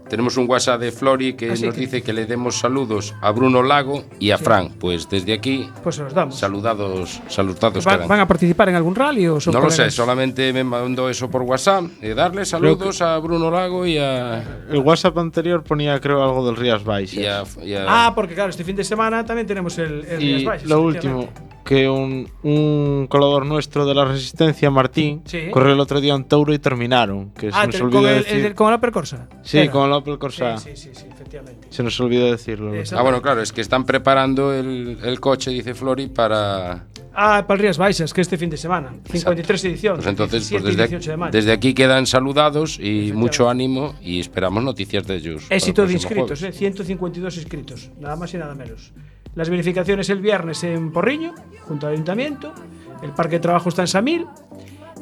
S4: tenemos un WhatsApp de Flori que
S1: Ah, sí,
S4: nos
S1: que-
S4: dice que le demos saludos a Bruno Lago y a Fran. Pues desde aquí,
S1: Pues se los damos.
S4: saludados, saludados
S1: ¿Van,
S4: quedan.
S1: van a participar en algún rally o son
S4: No lo sé, solamente me mandó eso por WhatsApp. Eh, darle saludos a Bruno Lago y a.
S2: El WhatsApp anterior ponía, creo, algo del Rías Baixas.
S4: y a- y a-
S1: Ah, porque claro, este fin de semana también tenemos el, el
S2: Y
S1: Rías Baixas,
S2: lo último, que un, un colador nuestro de la Resistencia, Martín,
S1: Sí.
S2: corrió el otro día un Touro y terminaron. Que se
S1: Ah,
S2: nos
S1: te-
S2: olvidó
S1: con el,
S2: decir.
S1: el- con el Opel Corsa.
S2: Sí,
S1: Era.
S2: con el Opel Corsa.
S1: Sí, sí, sí, sí, efectivamente.
S2: Se nos olvidó decirlo.
S1: Exacto.
S4: Ah, bueno, claro, es que están preparando el, el coche, dice Flori, para.
S1: Ah, para el Rías Baixas, que este fin de semana. 53 ediciones.
S4: Pues entonces,
S1: 17
S4: pues
S1: y
S4: desde,
S1: 18 de
S4: desde aquí quedan saludados y mucho ánimo y esperamos noticias de ellos.
S1: Éxito de inscritos, eh, 152 inscritos, nada más y nada menos. Las verificaciones el viernes en Porriño, junto al ayuntamiento. El parque de trabajo está en Samil.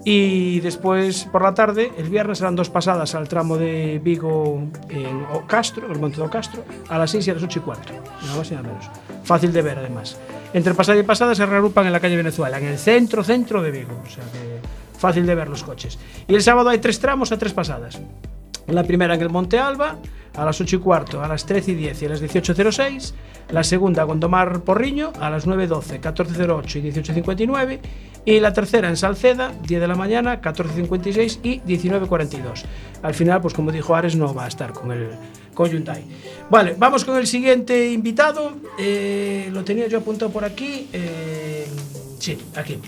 S1: Y después por la tarde, el viernes serán dos pasadas al tramo de Vigo en Castro, el Monte do Castro, a las 6 y a las 8 y cuarto. Nada más y nada menos. Fácil de ver además. Entre pasada y pasada se reagrupan en la calle Venezuela, en el centro, centro de Vigo. O sea que fácil de ver los coches. Y el sábado hay tres tramos a tres pasadas. La primera en el Monte Alba, a las 8 y cuarto, a las 13 y 10 y a las 18.06. La segunda a Gondomar Porriño, a las 9.12, 14.08 y 18.59. Y la tercera en Salceda, 10 de la mañana, 14.56 y 19.42. Al final, pues como dijo Ares, no va a estar con el con Hyundai. Vale, vamos con el siguiente invitado. Eh, lo tenía yo apuntado por aquí. Eh, sí, aquí.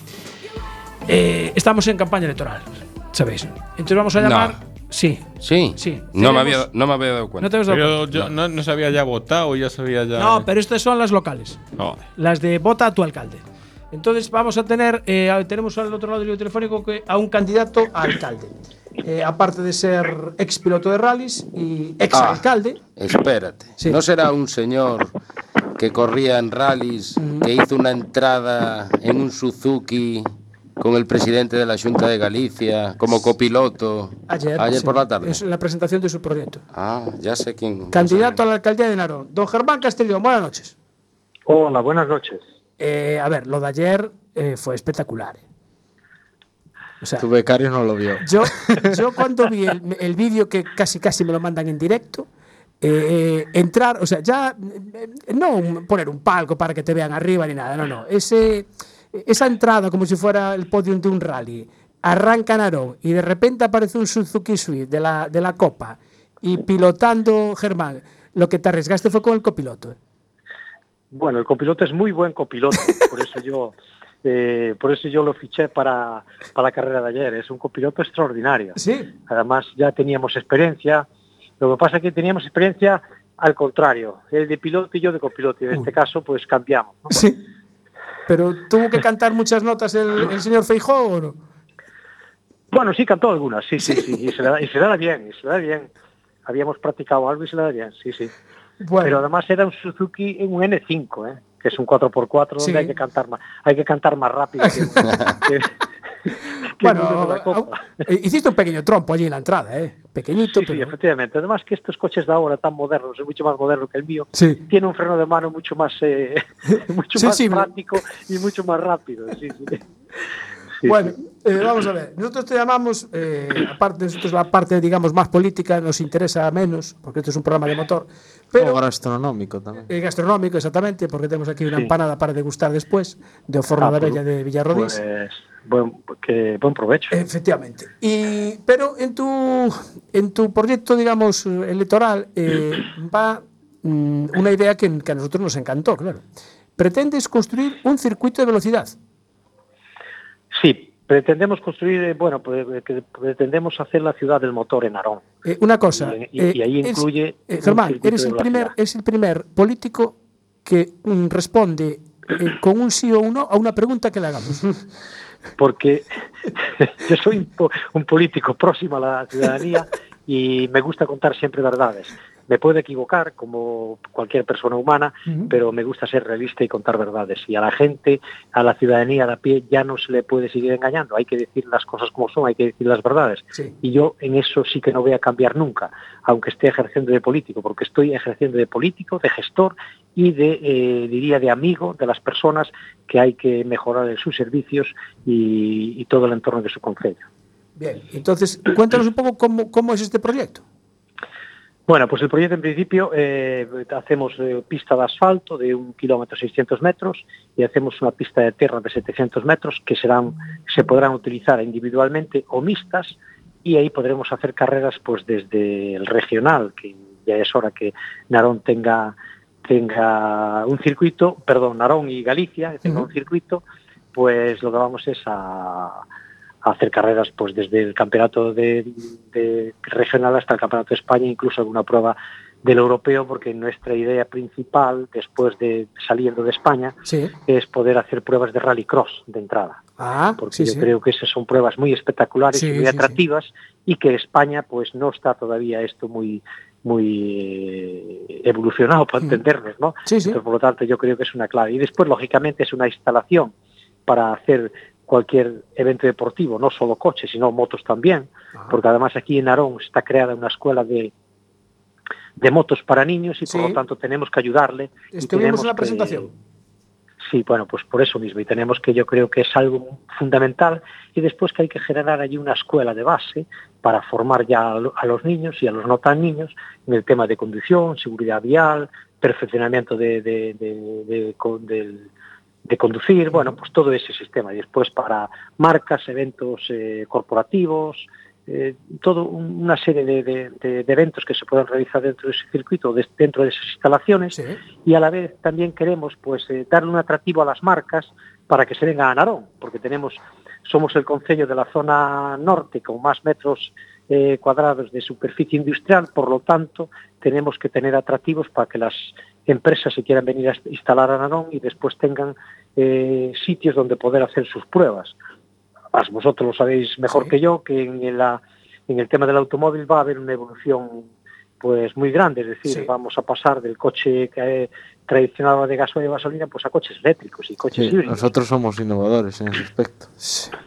S1: Eh, estamos en campaña electoral, ¿sabéis? Entonces vamos a
S4: No.
S1: Sí,
S4: Sí,
S1: Sí.
S4: No, me había, no me había dado
S1: no
S4: cuenta.
S1: te habías dado
S5: Pero
S1: cuenta?
S5: yo no, no se había ya votado, ya sabía ya.
S1: No, pero estas son las locales.
S5: Joder.
S1: Las de vota a tu alcalde. Entonces vamos a tener, eh, tenemos al otro lado del hilo telefónico que, a un candidato a alcalde. Eh, aparte de ser ex piloto de rallies y ex
S4: Ah.
S1: alcalde.
S4: Espérate.
S1: Sí.
S4: ¿No será un señor que corría en rallies, que hizo una entrada en un Suzuki con el presidente de la Junta de Galicia como copiloto
S1: Ayer, sí.
S4: por la tarde?
S1: Es la presentación de su proyecto.
S4: Ah, ya sé quién.
S1: Candidato a la alcaldía de Narón. Don Germán Castellón, buenas noches.
S7: Hola, buenas noches.
S1: Eh, a ver, lo de ayer eh, fue espectacular. eh. O sea,
S2: Tu becario no lo vio.
S1: Yo, yo cuando vi el, el vídeo que casi casi me lo mandan en directo, eh, entrar, o sea, ya eh, no poner un palco para que te vean arriba ni nada, no, no. Ese, esa entrada como si fuera el podium de un rally, arranca Narón y de repente aparece un Suzuki Swift de la, de la Copa y pilotando Germán, lo que te arriesgaste fue con el copiloto.
S7: Bueno, el copiloto es muy buen copiloto, por eso yo, eh, por eso yo lo fiché para, para la carrera de ayer. Es un copiloto extraordinario.
S1: Sí,
S7: Además ya teníamos experiencia. Lo que pasa es que teníamos experiencia al contrario, él de piloto y yo de copiloto. Y en este caso, pues cambiamos. ¿no?
S1: sí. Pero tuvo que cantar muchas notas el, el señor Feijóo o no?
S7: Bueno, sí cantó algunas, sí, sí, sí, y se le da, y se le da bien, y se le da bien. Habíamos practicado algo y se le da bien, sí, sí.
S1: Bueno,
S7: Pero además era un Suzuki un N5, ¿eh? que es un 4x4 donde
S1: Sí.
S7: hay que cantar más, hay que cantar más rápido que
S1: bueno,
S7: la Copa.
S1: eh, hiciste un pequeño trompo allí en la entrada, ¿eh? Pequeñito,
S7: Sí, efectivamente. Además que estos coches de ahora tan modernos, es mucho más moderno que el mío,
S1: Sí.
S7: tiene un freno de mano mucho más eh, mucho más práctico y mucho más rápido. Sí, sí. Sí,
S1: Bueno,
S7: sí.
S1: eh, vamos a ver. Nosotros te llamamos, eh, aparte, nosotros la parte, digamos, más política nos interesa menos, porque esto es un programa de motor, pero
S2: gastronómico también.
S1: eh, gastronómico, exactamente, porque tenemos aquí una
S7: Sí.
S1: empanada para degustar después, de Oforno
S7: Ah,
S1: de
S7: pues-
S1: Bella de Villarrodís.
S7: Pues buen, que, buen provecho.
S1: Efectivamente. Y, pero en tu, en tu proyecto, digamos, electoral, eh, va mm, una idea que, que a nosotros nos encantó, claro. Pretendes construir un circuito de velocidad.
S7: Sí, pretendemos construir, eh, bueno, pretendemos hacer la ciudad del motor en Arón.
S1: Eh, una cosa.
S7: Y- y-
S1: eh,
S7: y ahí
S1: es-
S7: incluye
S1: eh,
S7: un
S1: Germán, eres el, primer, es el primer político que mm, responde con un sí o un no a una pregunta que le hagamos.
S7: porque yo soy un, un político próximo a la ciudadanía y me gusta contar siempre verdades. Me puedo equivocar como cualquier persona humana, pero me gusta ser realista y contar verdades. Y a la gente, a la ciudadanía de a pie, ya no se le puede seguir engañando. Hay que decir las cosas como son, hay que decir las verdades.
S1: Sí.
S7: Y yo en eso sí que no voy a cambiar nunca, aunque esté ejerciendo de político, porque estoy ejerciendo de político, de gestor y de, eh, diría, de amigo de las personas que hay que mejorar en sus servicios y, y todo el entorno de su concello.
S1: Bien, entonces cuéntanos un poco cómo, cómo es este proyecto.
S7: Bueno, pues el proyecto en principio eh, hacemos eh, pista de asfalto de un kilómetro 600 metros y hacemos una pista de tierra de 700 metros que serán, se podrán utilizar individualmente o mixtas y ahí podremos hacer carreras pues desde el regional, que ya es hora que Narón tenga, tenga un circuito, perdón, Narón y Galicia tengan uh -huh. un circuito, pues lo que vamos es a, a hacer carreras pues desde el campeonato de, de regional hasta el campeonato de España, incluso alguna prueba del europeo, porque nuestra idea principal, después de saliendo de España,
S1: Sí.
S7: es poder hacer pruebas de rallycross de entrada.
S1: Ah,
S7: Porque
S1: sí,
S7: yo
S1: sí.
S7: creo que esas son pruebas muy espectaculares y muy atractivas y que España pues no está todavía esto muy muy eh, evolucionado para entendernos, ¿no? Entonces, por lo tanto, yo creo que es una clave. Y después, lógicamente, es una instalación para hacer cualquier evento deportivo, no solo coches, sino motos también, porque además aquí en Arón está creada una escuela de, de motos para niños y
S1: Sí.
S7: por lo tanto tenemos que ayudarle.
S1: Estuvimos en la
S7: que-
S1: presentación.
S7: Sí, bueno, pues por eso mismo. Y tenemos que, yo creo que es algo fundamental. Y después que hay que generar allí una escuela de base para formar ya a lo- a los niños y a los no tan niños en el tema de conducción, seguridad vial, perfeccionamiento de, de- de- de- con- del- de conducir, bueno, pues todo ese sistema. Y después para marcas, eventos eh, corporativos, eh, todo un- una serie de, de- de- de eventos que se pueden realizar dentro de ese circuito, de- dentro de esas instalaciones
S1: Sí.
S7: y a la vez también queremos pues eh, darle un atractivo a las marcas para que se vengan a Narón, porque tenemos somos el concello de la zona norte con más metros eh, cuadrados de superficie industrial, por lo tanto tenemos que tener atractivos para que las empresas se quieran venir a instalar a Narón y después tengan eh, sitios donde poder hacer sus pruebas. Más vosotros lo sabéis mejor
S1: Sí.
S7: que yo que en, la, en el tema del automóvil va a haber una evolución pues muy grande, es decir,
S1: Sí.
S7: vamos a pasar del coche que, eh, tradicional de gasoil y gasolina pues a coches eléctricos y coches
S2: Sí,
S7: híbridos.
S2: nosotros somos innovadores en ese aspecto.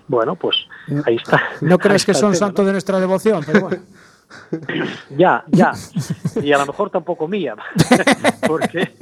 S7: Bueno, pues ahí está.
S1: No crees que son
S7: tema,
S1: santo de nuestra devoción, pero bueno.
S7: Ya, ya. Y a lo mejor tampoco mía, porque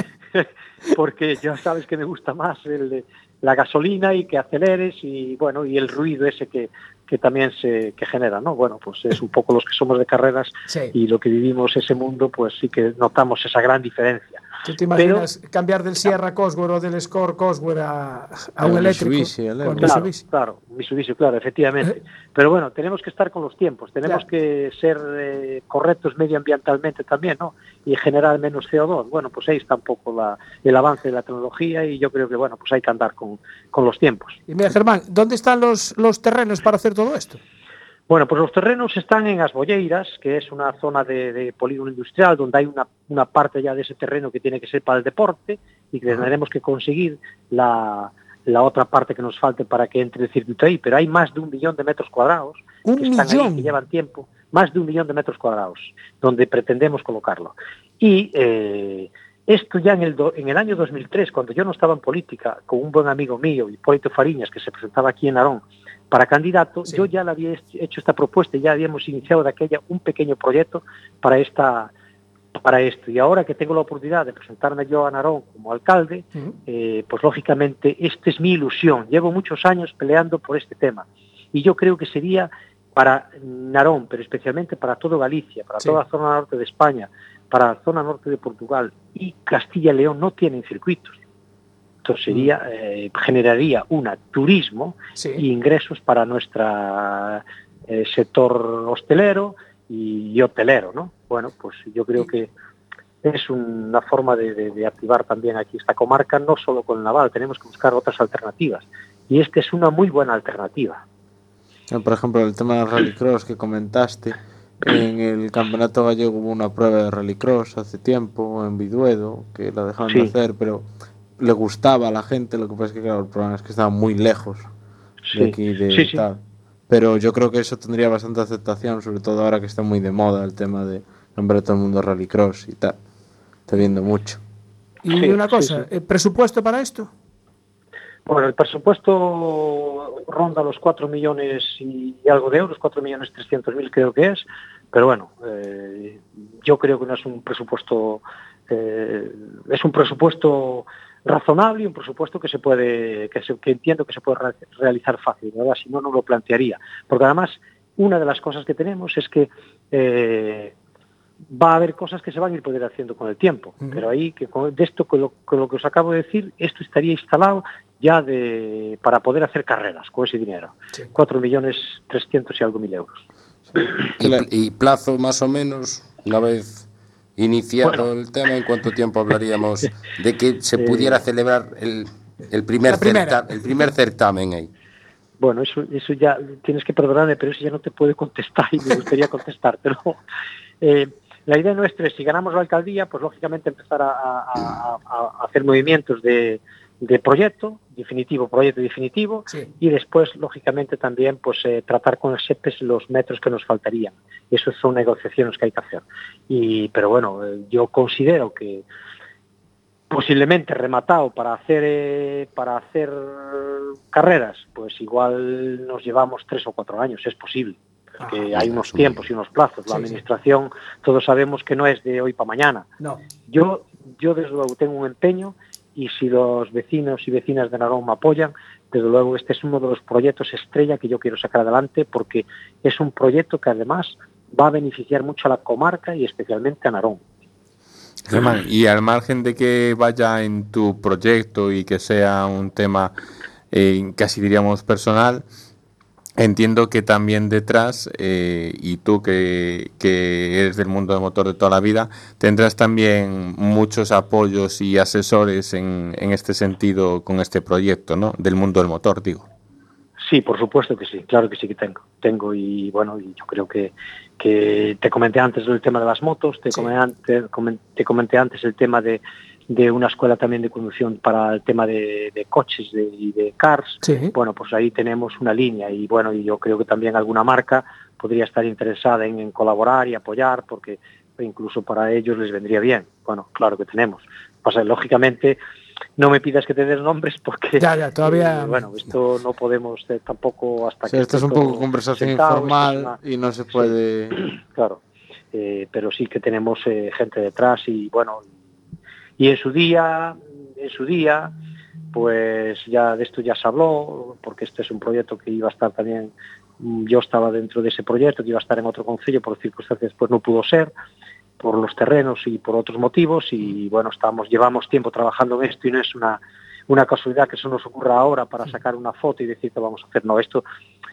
S7: porque ya sabes que me gusta más el la gasolina y que aceleres y bueno y el ruido ese que, que también se que genera, ¿no? Bueno, pues es un poco los que somos de carreras
S1: Sí.
S7: y lo que vivimos ese mundo, pues sí que notamos esa gran diferencia.
S1: ¿Tú te imaginas cambiar del Sierra Cosworth o del Score Cosworth a, a un eléctrico?
S2: Mitsubishi.
S7: Claro,
S1: Mitsubishi.
S7: claro, Mitsubishi, claro, efectivamente. Pero bueno, tenemos que estar con los tiempos, tenemos
S1: Claro.
S7: que ser eh, correctos medioambientalmente también, ¿no? Y generar menos CO2. Bueno, pues ahí está un poco la, el avance de la tecnología y yo creo que, bueno, pues hay que andar con, con los tiempos.
S1: Y mira, Germán, ¿dónde están los, los terrenos para hacer todo esto?
S7: Bueno, pues los terrenos están en As Bolleiras, que es una zona de, de polígono industrial donde hay una, una parte ya de ese terreno que tiene que ser para el deporte y que tendremos que conseguir la, la otra parte que nos falte para que entre el circuito ahí. Pero hay más de un millón de metros cuadrados
S1: Un
S7: que están ahí, que llevan tiempo, más de un millón de metros cuadrados, donde pretendemos colocarlo. Y eh, esto ya en el, do- en el año 2003, cuando yo no estaba en política, con un buen amigo mío, Hipólito Fariñas, que se presentaba aquí en Arón para candidato,
S1: Sí.
S7: yo ya le había hecho esta propuesta y ya habíamos iniciado de aquella un pequeño proyecto para esta para esto. Y ahora que tengo la oportunidad de presentarme yo a Narón como alcalde, eh, pues lógicamente esta es mi ilusión. Llevo muchos años peleando por este tema y yo creo que sería para Narón, pero especialmente para todo Galicia, para
S1: Sí.
S7: toda la zona norte de España, para la zona norte de Portugal y Castilla y León no tienen circuitos. Entonces sería, eh, generaría una turismo
S1: Sí.
S7: y ingresos para nuestro sector hostelero y, y hotelero, ¿no? Bueno, pues yo creo que es una forma de, de- de activar también aquí esta comarca, no solo con el naval, tenemos que buscar otras alternativas. Y esta es una muy buena alternativa.
S2: Eh, Por ejemplo, el tema del rallycross que comentaste, en el campeonato gallego hubo una prueba de rallycross hace tiempo en Viduedo, que la dejaron de hacer, pero le gustaba a la gente, lo que pasa es que claro, el problema es que estaba muy lejos
S7: Sí,
S2: de aquí de
S7: sí, sí.
S2: tal. Pero yo creo que eso tendría bastante aceptación, sobre todo ahora que está muy de moda el tema de nombrar a todo el mundo rallycross y tal. Estoy viendo mucho.
S1: Y
S7: Sí,
S1: una cosa,
S7: sí.
S1: ¿eh, ¿presupuesto para esto?
S7: Bueno, el presupuesto ronda los 4 millones y algo de euros, 4 millones 300 mil creo que es, pero bueno, eh, yo creo que no es un presupuesto, eh, es un presupuesto razonable y un presupuesto que se puede, que, se- que entiendo que se puede re- realizar fácil, ¿verdad? Si no, no lo plantearía. Porque además, una de las cosas que tenemos es que eh, va a haber cosas que se van a ir poder haciendo con el tiempo. Pero ahí, que con, de esto, con lo, con lo que os acabo de decir, esto estaría instalado ya de, para poder hacer carreras con ese dinero. 4 millones 300 y algo mil euros.
S4: Y plazo más o menos, una vez iniciado el tema, ¿en cuánto tiempo hablaríamos de que se pudiera celebrar el, el, primer, certa- el primer certamen ahí?
S7: Bueno, eso, eso ya tienes que perdonarme, pero eso ya no te puede contestar y me gustaría contestártelo. Eh, la idea nuestra es, si ganamos la alcaldía, pues lógicamente empezar a, a- a- a hacer movimientos de, de proyecto definitivo, proyecto definitivo,
S1: Sí.
S7: y después, lógicamente, también pues eh, tratar con el SEPES los metros que nos faltarían. Eso son negociaciones que hay que hacer. Y, pero bueno, eh, yo considero que posiblemente rematado para hacer eh, para hacer carreras, pues igual nos llevamos tres o cuatro años, es posible. Porque hay unos tiempos y unos plazos. La
S1: Sí, sí.
S7: administración, todos sabemos que no es de hoy para mañana.
S1: No.
S7: Yo, yo desde luego tengo un empeño y si los vecinos y vecinas de Narón me apoyan, desde luego este es uno de los proyectos estrella que yo quiero sacar adelante porque es un proyecto que además va a beneficiar mucho a la comarca y especialmente a Narón.
S5: Germán, y al margen de que vaya en tu proyecto y que sea un tema eh, casi diríamos personal, entiendo que también detrás, eh, y tú que, que eres del mundo del motor de toda la vida, tendrás también muchos apoyos y asesores en, en este sentido con este proyecto, ¿no? Del mundo del motor, digo.
S7: Sí, por supuesto que sí, claro que sí que tengo. Tengo y bueno, y yo creo que, que te comenté antes del tema de las motos, te,
S1: Sí.
S7: comenté, te comenté antes el tema de, de una escuela también de conducción para el tema de, de coches de- y de cars.
S1: Sí.
S7: Bueno, pues ahí tenemos una línea y bueno, y yo creo que también alguna marca podría estar interesada en, en colaborar y apoyar porque incluso para ellos les vendría bien. Bueno, claro que tenemos. Pasa, lógicamente, no me pidas que te des nombres porque
S1: Ya, ya, todavía-
S7: eh, bueno, esto no podemos eh, tampoco hasta
S2: sea, esto es un poco conversación
S7: sentado, esto es
S2: informal
S7: una-
S2: y no se puede...
S7: claro, eh, pero sí que tenemos eh, gente detrás y bueno, y en su día, en su día, pues ya de esto ya se habló, porque este es un proyecto que iba a estar también, mm, yo estaba dentro de ese proyecto, que iba a estar en otro concello, por circunstancias pues no pudo ser, por los terrenos y por otros motivos, y bueno, estamos, llevamos tiempo trabajando en esto y no es una una casualidad que eso nos ocurra ahora para sacar una foto y decir que vamos a hacer, no, esto,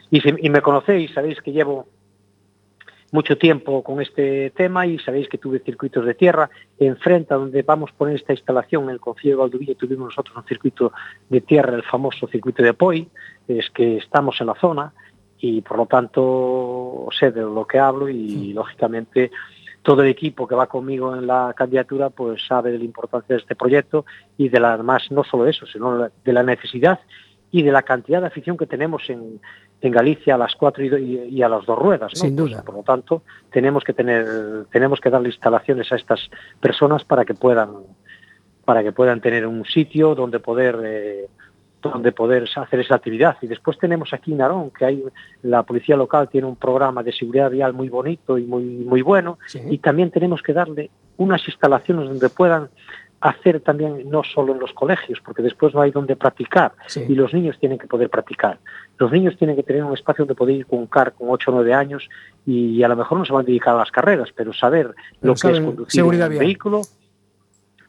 S7: y, si- y me conocéis, sabéis que llevo mucho tiempo con este tema y sabéis que tuve circuitos de tierra. Enfrente a donde vamos a poner esta instalación, en el Concilio de Valduvilla, tuvimos nosotros un circuito de tierra, el famoso circuito de Poi, es que estamos en la zona y por lo tanto sé de lo que hablo y lógicamente todo el equipo que va conmigo en la candidatura pues sabe de la importancia de este proyecto y de la además no solo eso, sino de la necesidad y de la cantidad de afición que tenemos en, en Galicia a las cuatro y, a las dos ruedas. ¿no?
S1: Sin
S7: Pues,
S1: duda.
S7: por lo tanto, tenemos que tener, tenemos que darle instalaciones a estas personas para que puedan, para que puedan tener un sitio donde poder, eh, donde poder hacer esa actividad. Y después tenemos aquí en Narón, que hay la policía local tiene un programa de seguridad vial muy bonito y muy, muy bueno,
S1: Sí.
S7: y también tenemos que darle unas instalaciones donde puedan hacer también no solo en los colegios, porque después no hay donde practicar
S1: Sí.
S7: y los niños tienen que poder practicar. Los niños tienen que tener un espacio donde poder ir con un car con 8 o 9 años y a lo mejor no se van a dedicar a las carreras, pero saber
S1: Pero
S7: lo que es conducir
S1: seguridad
S7: un
S1: vial.
S7: vehículo,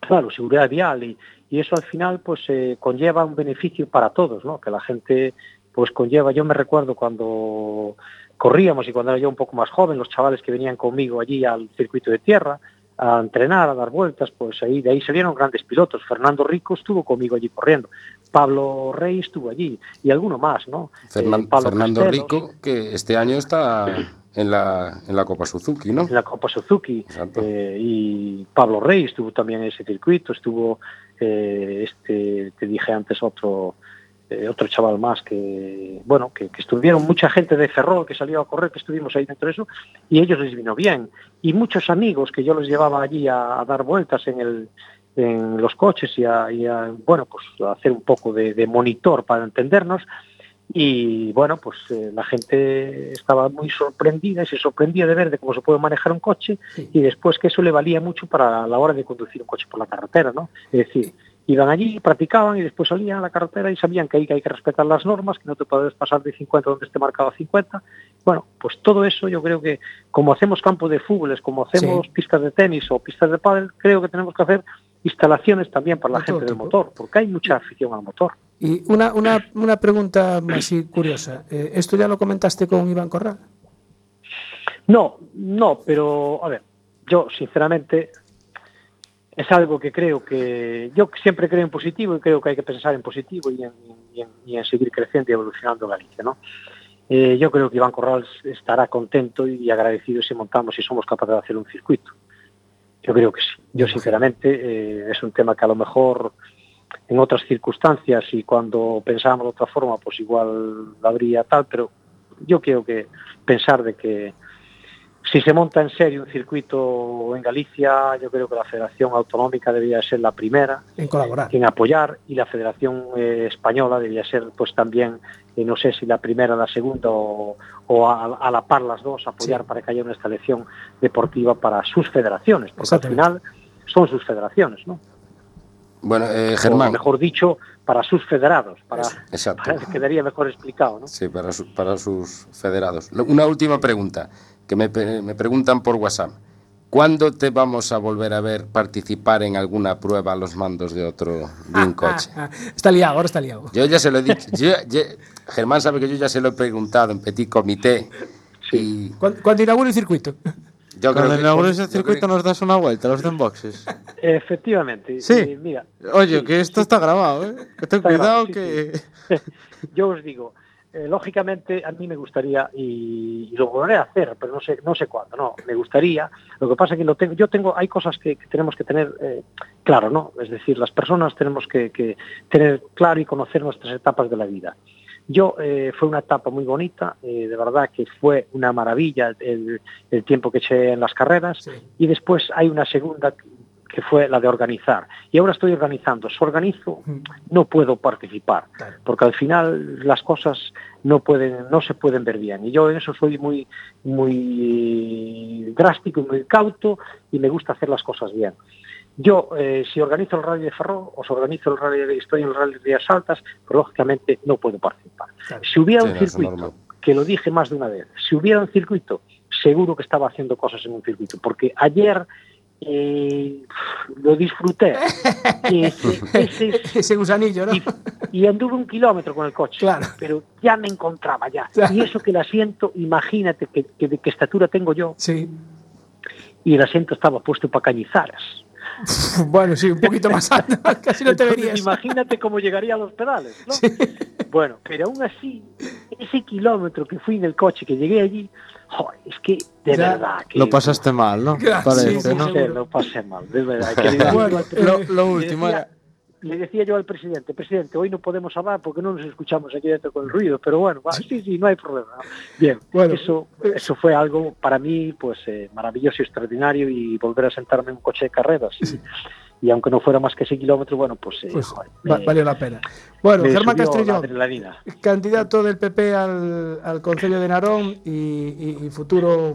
S7: claro, seguridad vial y, y eso al final pues eh, conlleva un beneficio para todos, ¿no? Que la gente pues conlleva, yo me recuerdo cuando corríamos y cuando era yo un poco más joven, los chavales que venían conmigo allí al circuito de tierra a entrenar, a dar vueltas, pues ahí de ahí salieron grandes pilotos. Fernando Rico estuvo conmigo allí corriendo, Pablo Rey estuvo allí y alguno más, ¿no?
S4: Fernan-
S7: Eh, Pablo
S4: Fernando
S7: Castelos.
S4: Rico, que este año está en la, en la Copa Suzuki, ¿no?
S7: en la Copa Suzuki eh, y Pablo Rey estuvo también en ese circuito, estuvo eh, este, te dije antes otro eh, otro chaval más que bueno que, que estuvieron mucha gente de Ferrol que salió a correr que estuvimos ahí dentro de eso y ellos les vino bien. Y muchos amigos que yo los llevaba allí a, a dar vueltas en el en los coches y a, y a, bueno pues a hacer un poco de, de monitor para entendernos. Y bueno, pues eh, la gente estaba muy sorprendida y se sorprendía de ver de cómo se puede manejar un coche y después que eso le valía mucho para la hora de conducir un coche por la carretera, ¿no? Es decir, iban allí, practicaban y después salían a la carretera y sabían que ahí que hay que respetar las normas, que no te puedes pasar de 50 donde esté marcado 50. Bueno, pues todo eso yo creo que como hacemos campos de fútbol, como hacemos
S1: Sí.
S7: pistas de tenis o pistas de pádel, creo que tenemos que hacer instalaciones también para la gente del motor, porque hay mucha afición al motor.
S1: Y una, una, una pregunta así curiosa. Eh, ¿Esto ya lo comentaste con Iván Corral?
S7: No, no, pero a ver, yo sinceramente es algo que creo que yo siempre creo en positivo y creo que hay que pensar en positivo y en, y en, y en seguir creciendo y evolucionando Galicia. ¿no? Eh, yo creo que Iván Corral estará contento y agradecido si montamos y somos capaces de hacer un circuito. Yo creo que sí. Yo sinceramente eh, es un tema que a lo mejor en otras circunstancias y cuando pensábamos de otra forma pues igual habría tal, pero yo creo que pensar de que si se monta en serio un circuito en Galicia, yo creo que la Federación Autonómica debería ser la primera
S1: En colaborar.
S7: en apoyar y la Federación eh, Española debería ser pues también, eh, no sé si la primera, la segunda o, o a, a la par las dos, apoyar
S1: Sí.
S7: para que haya una instalación deportiva para sus federaciones, porque al final son sus federaciones, ¿no?
S4: Bueno, eh,
S7: O
S4: Germán.
S7: mejor dicho, para sus federados, para,
S4: Exacto.
S7: para- quedaría mejor explicado, ¿no?
S4: Sí, para, su- para sus federados. Una última pregunta que me, me preguntan por WhatsApp. ¿Cuándo te vamos a volver a ver participar en alguna prueba a los mandos de otro de un coche?
S1: Está liado, ahora está liado.
S4: Yo ya se lo he dicho. yo- yo- Germán sabe que yo ya se lo he preguntado en Petit Comité. Y
S1: ¿Cuándo, cuándo inaugure el circuito?
S4: yo creo
S2: Cuando
S4: que-
S2: inaugures el
S4: creo
S2: circuito nos das una vuelta, los de boxes.
S7: Efectivamente.
S2: Sí.
S7: mira,
S2: Oye,
S7: sí,
S2: que esto está grabado, ¿eh? Que ten cuidado
S7: grabado, sí,
S2: que...
S7: yo os digo, eh, lógicamente a mí me gustaría y, y lo volveré a hacer, pero no sé no sé cuándo, no, me gustaría. Lo que pasa es que lo tengo, yo tengo, hay cosas que, que tenemos que tener eh, claro, ¿no? Es decir, las personas tenemos que, que tener claro y conocer nuestras etapas de la vida. Yo eh, fue una etapa muy bonita, eh, de verdad que fue una maravilla el, el tiempo que eché en las carreras
S1: Sí.
S7: y después hay una segunda que fue la de organizar. Y ahora estoy organizando. Si organizo, no puedo participar, porque al final las cosas no pueden, no se pueden ver bien. Y yo en eso soy muy, muy drástico y muy cauto y me gusta hacer las cosas bien. Yo, eh, si organizo el rally de Ferrol o si organizo el rally de estoy en el rally de Rías Altas, pero lógicamente no puedo participar.
S1: Claro.
S7: Si hubiera
S4: Sí,
S7: un circuito,
S4: normal.
S7: que lo dije más de una vez, si hubiera un circuito, seguro que estaba haciendo cosas en un circuito, porque ayer eh, lo disfruté. Ese- ese-
S1: Ese gusanillo, ¿no?
S7: y, y anduve un kilómetro con el coche,
S1: Claro.
S7: pero ya me encontraba ya.
S1: Claro.
S7: Y eso que el asiento, imagínate que, que de qué estatura tengo yo,
S1: Sí.
S7: y el asiento estaba puesto para cañizaras.
S1: Bueno, sí, un poquito más alto. Casi no te
S7: Entonces,
S1: verías.
S7: imagínate cómo llegaría a los pedales, ¿no?
S1: Sí.
S7: Bueno, pero aún así, ese kilómetro que fui en el coche, que llegué allí, joder, es que de
S1: Ya
S7: verdad que...
S2: Lo pasaste mal, ¿no? Parece,
S1: sí, sí,
S2: ¿no?
S7: Sí, lo pasé mal, de verdad. que le decía
S1: Bueno,
S7: yo al presidente-
S2: Lo, último
S7: decía-
S2: era...
S7: le decía yo al presidente, presidente, hoy no podemos hablar porque no nos escuchamos aquí dentro con el ruido, pero bueno, va, sí, sí, no hay problema. Bien,
S1: Bueno.
S7: eso, eso fue algo para mí pues eh, maravilloso y extraordinario y volver a sentarme en un coche de carreras. Y, y aunque no fuera más que ese kilómetro, bueno, pues, eh,
S1: Pues
S7: joder,
S1: va-
S7: me-
S1: valió la pena. Bueno, Germán
S7: adrenalina.
S1: candidato del PP al, al Concello de Narón y, y- y futuro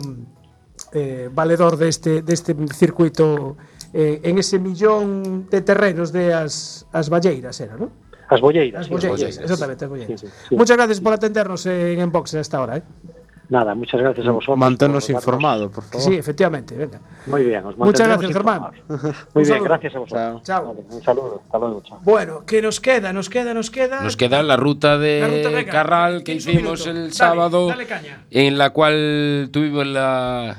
S1: eh, valedor de este, de este circuito eh, en ese millón de terrenos de as, as Valleiras, era, ¿no?
S7: As bolleiras.
S1: As
S7: sí,
S1: Bolleiras,
S4: Bolleiras.
S1: exactamente, as Bolleiras.
S7: Sí, sí, sí.
S1: Muchas gracias por atendernos en Enbox a esta hora. ¿eh?
S7: Nada, muchas gracias a vosotros.
S2: Manténnos
S7: por darnos-
S2: informado, por favor.
S1: Sí, efectivamente, venga.
S7: Muy bien, os
S1: Muchas gracias, Germán.
S7: informados. Muy bien, gracias a vosotros.
S1: Chao.
S7: Vale, un saludo, hasta luego, chao.
S1: Bueno, ¿qué nos queda? Nos queda, nos queda.
S4: Nos queda la ruta de
S1: La ruta,
S4: Carral que hicimos el
S1: Dale,
S4: sábado,
S1: dale caña.
S4: en la cual tuvimos la,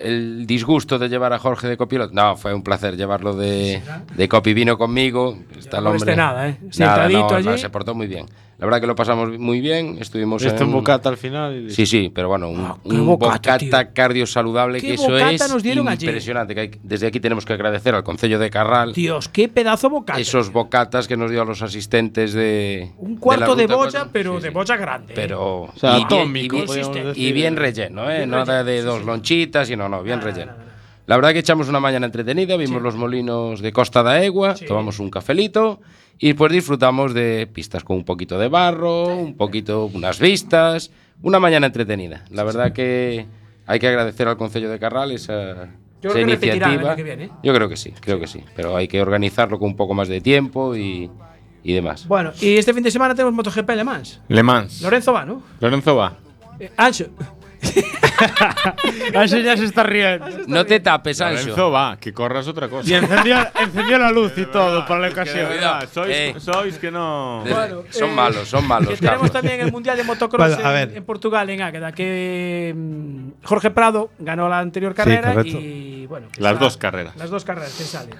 S4: el disgusto de llevar a Jorge de copiloto. No, fue un placer llevarlo de, de copi. Vino conmigo. Está el
S1: no
S4: hombre.
S1: molesté nada, ¿eh?
S4: Nada,
S1: Sentadito
S4: no, no,
S1: allí.
S4: se portó muy bien. La verdad que lo pasamos muy bien. Estuvimos
S2: Esto
S4: en
S2: un bocata al final. y-
S4: Sí, sí, pero bueno, un,
S1: qué
S4: un
S1: bocata,
S4: cardio saludable que eso
S1: bocata
S4: es
S1: nos dieron allí.
S4: impresionante. Que hay- desde aquí tenemos que agradecer al Concello de Carral
S1: Dios, qué pedazo bocata.
S4: esos bocatas que nos dio a los asistentes de
S1: un cuarto de,
S4: cuatro.
S1: pero
S4: Sí,
S1: de bolla grande. ¿eh?
S4: pero
S2: O sea,
S4: y
S2: atómico,
S4: y bien,
S1: y
S4: bien relleno, ¿eh?
S1: Bien
S4: Nada
S1: relleno,
S4: de
S1: sí,
S4: dos
S1: sí.
S4: lonchitas y no, no, bien relleno. La verdad que echamos una mañana entretenida, vimos los molinos de Costa da Egua, tomamos un cafelito y después disfrutamos de pistas con un poquito de barro, un poquito, unas vistas, una mañana entretenida. La verdad que hay que agradecer al Concello de Carral esa,
S1: Yo
S4: esa
S1: creo que
S4: iniciativa.
S1: año que viene, ¿eh?
S4: Yo creo que sí, creo que sí, pero hay que organizarlo con un poco más de tiempo y, y demás.
S1: Bueno, y este fin de semana tenemos MotoGP Le Mans.
S5: Le Mans.
S1: Lorenzo va, ¿no?
S5: Lorenzo va.
S1: Eh, Ancho.
S2: Ancho ya se está riendo.
S4: No te tapes,
S5: Lorenzo
S4: Ancho.
S5: va, que corras otra cosa.
S2: Y encendió, encendió la luz y todo para la ocasión.
S5: verdad, sois,
S4: Eh.
S5: sois que no.
S1: Bueno,
S4: son
S1: eh,
S4: malos, son malos.
S1: Que tenemos
S4: Carlos.
S1: también el Mundial de Motocross
S3: Bueno, a
S1: en,
S3: ver.
S1: en Portugal, en Águeda, que mm, Jorge Prado ganó la anterior carrera
S3: correcto.
S1: y bueno.
S5: Las
S1: está-
S5: dos carreras.
S1: Las dos carreras que salen.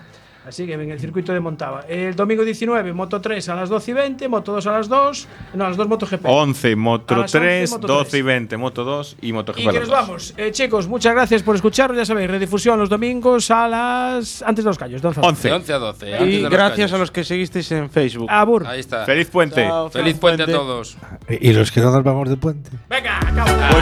S1: Así que en el circuito de Montava. El domingo 19, Moto 3 a las 12 y 20, Moto 2 a las 2. No, a las 2 MotoGP.
S5: 11
S1: A
S5: Moto
S1: las 11,
S5: 3,
S1: Moto
S5: 12 y
S1: 3.
S5: 20 Moto 2 y Moto
S1: Y que nos vamos. Eh, chicos, muchas gracias por escucharnos. Ya sabéis, redifusión los domingos a las. Antes de los callos. de 11 a 12.
S4: De
S5: 11.
S4: 11 a 12. antes
S2: Y
S4: de los
S2: gracias
S4: callos.
S2: a los que seguisteis en Facebook.
S1: Abur.
S4: Ahí está.
S5: Feliz puente.
S2: Chao,
S4: Feliz puente a todos.
S3: Y los que no nos vamos de puente.
S1: Venga, acabamos.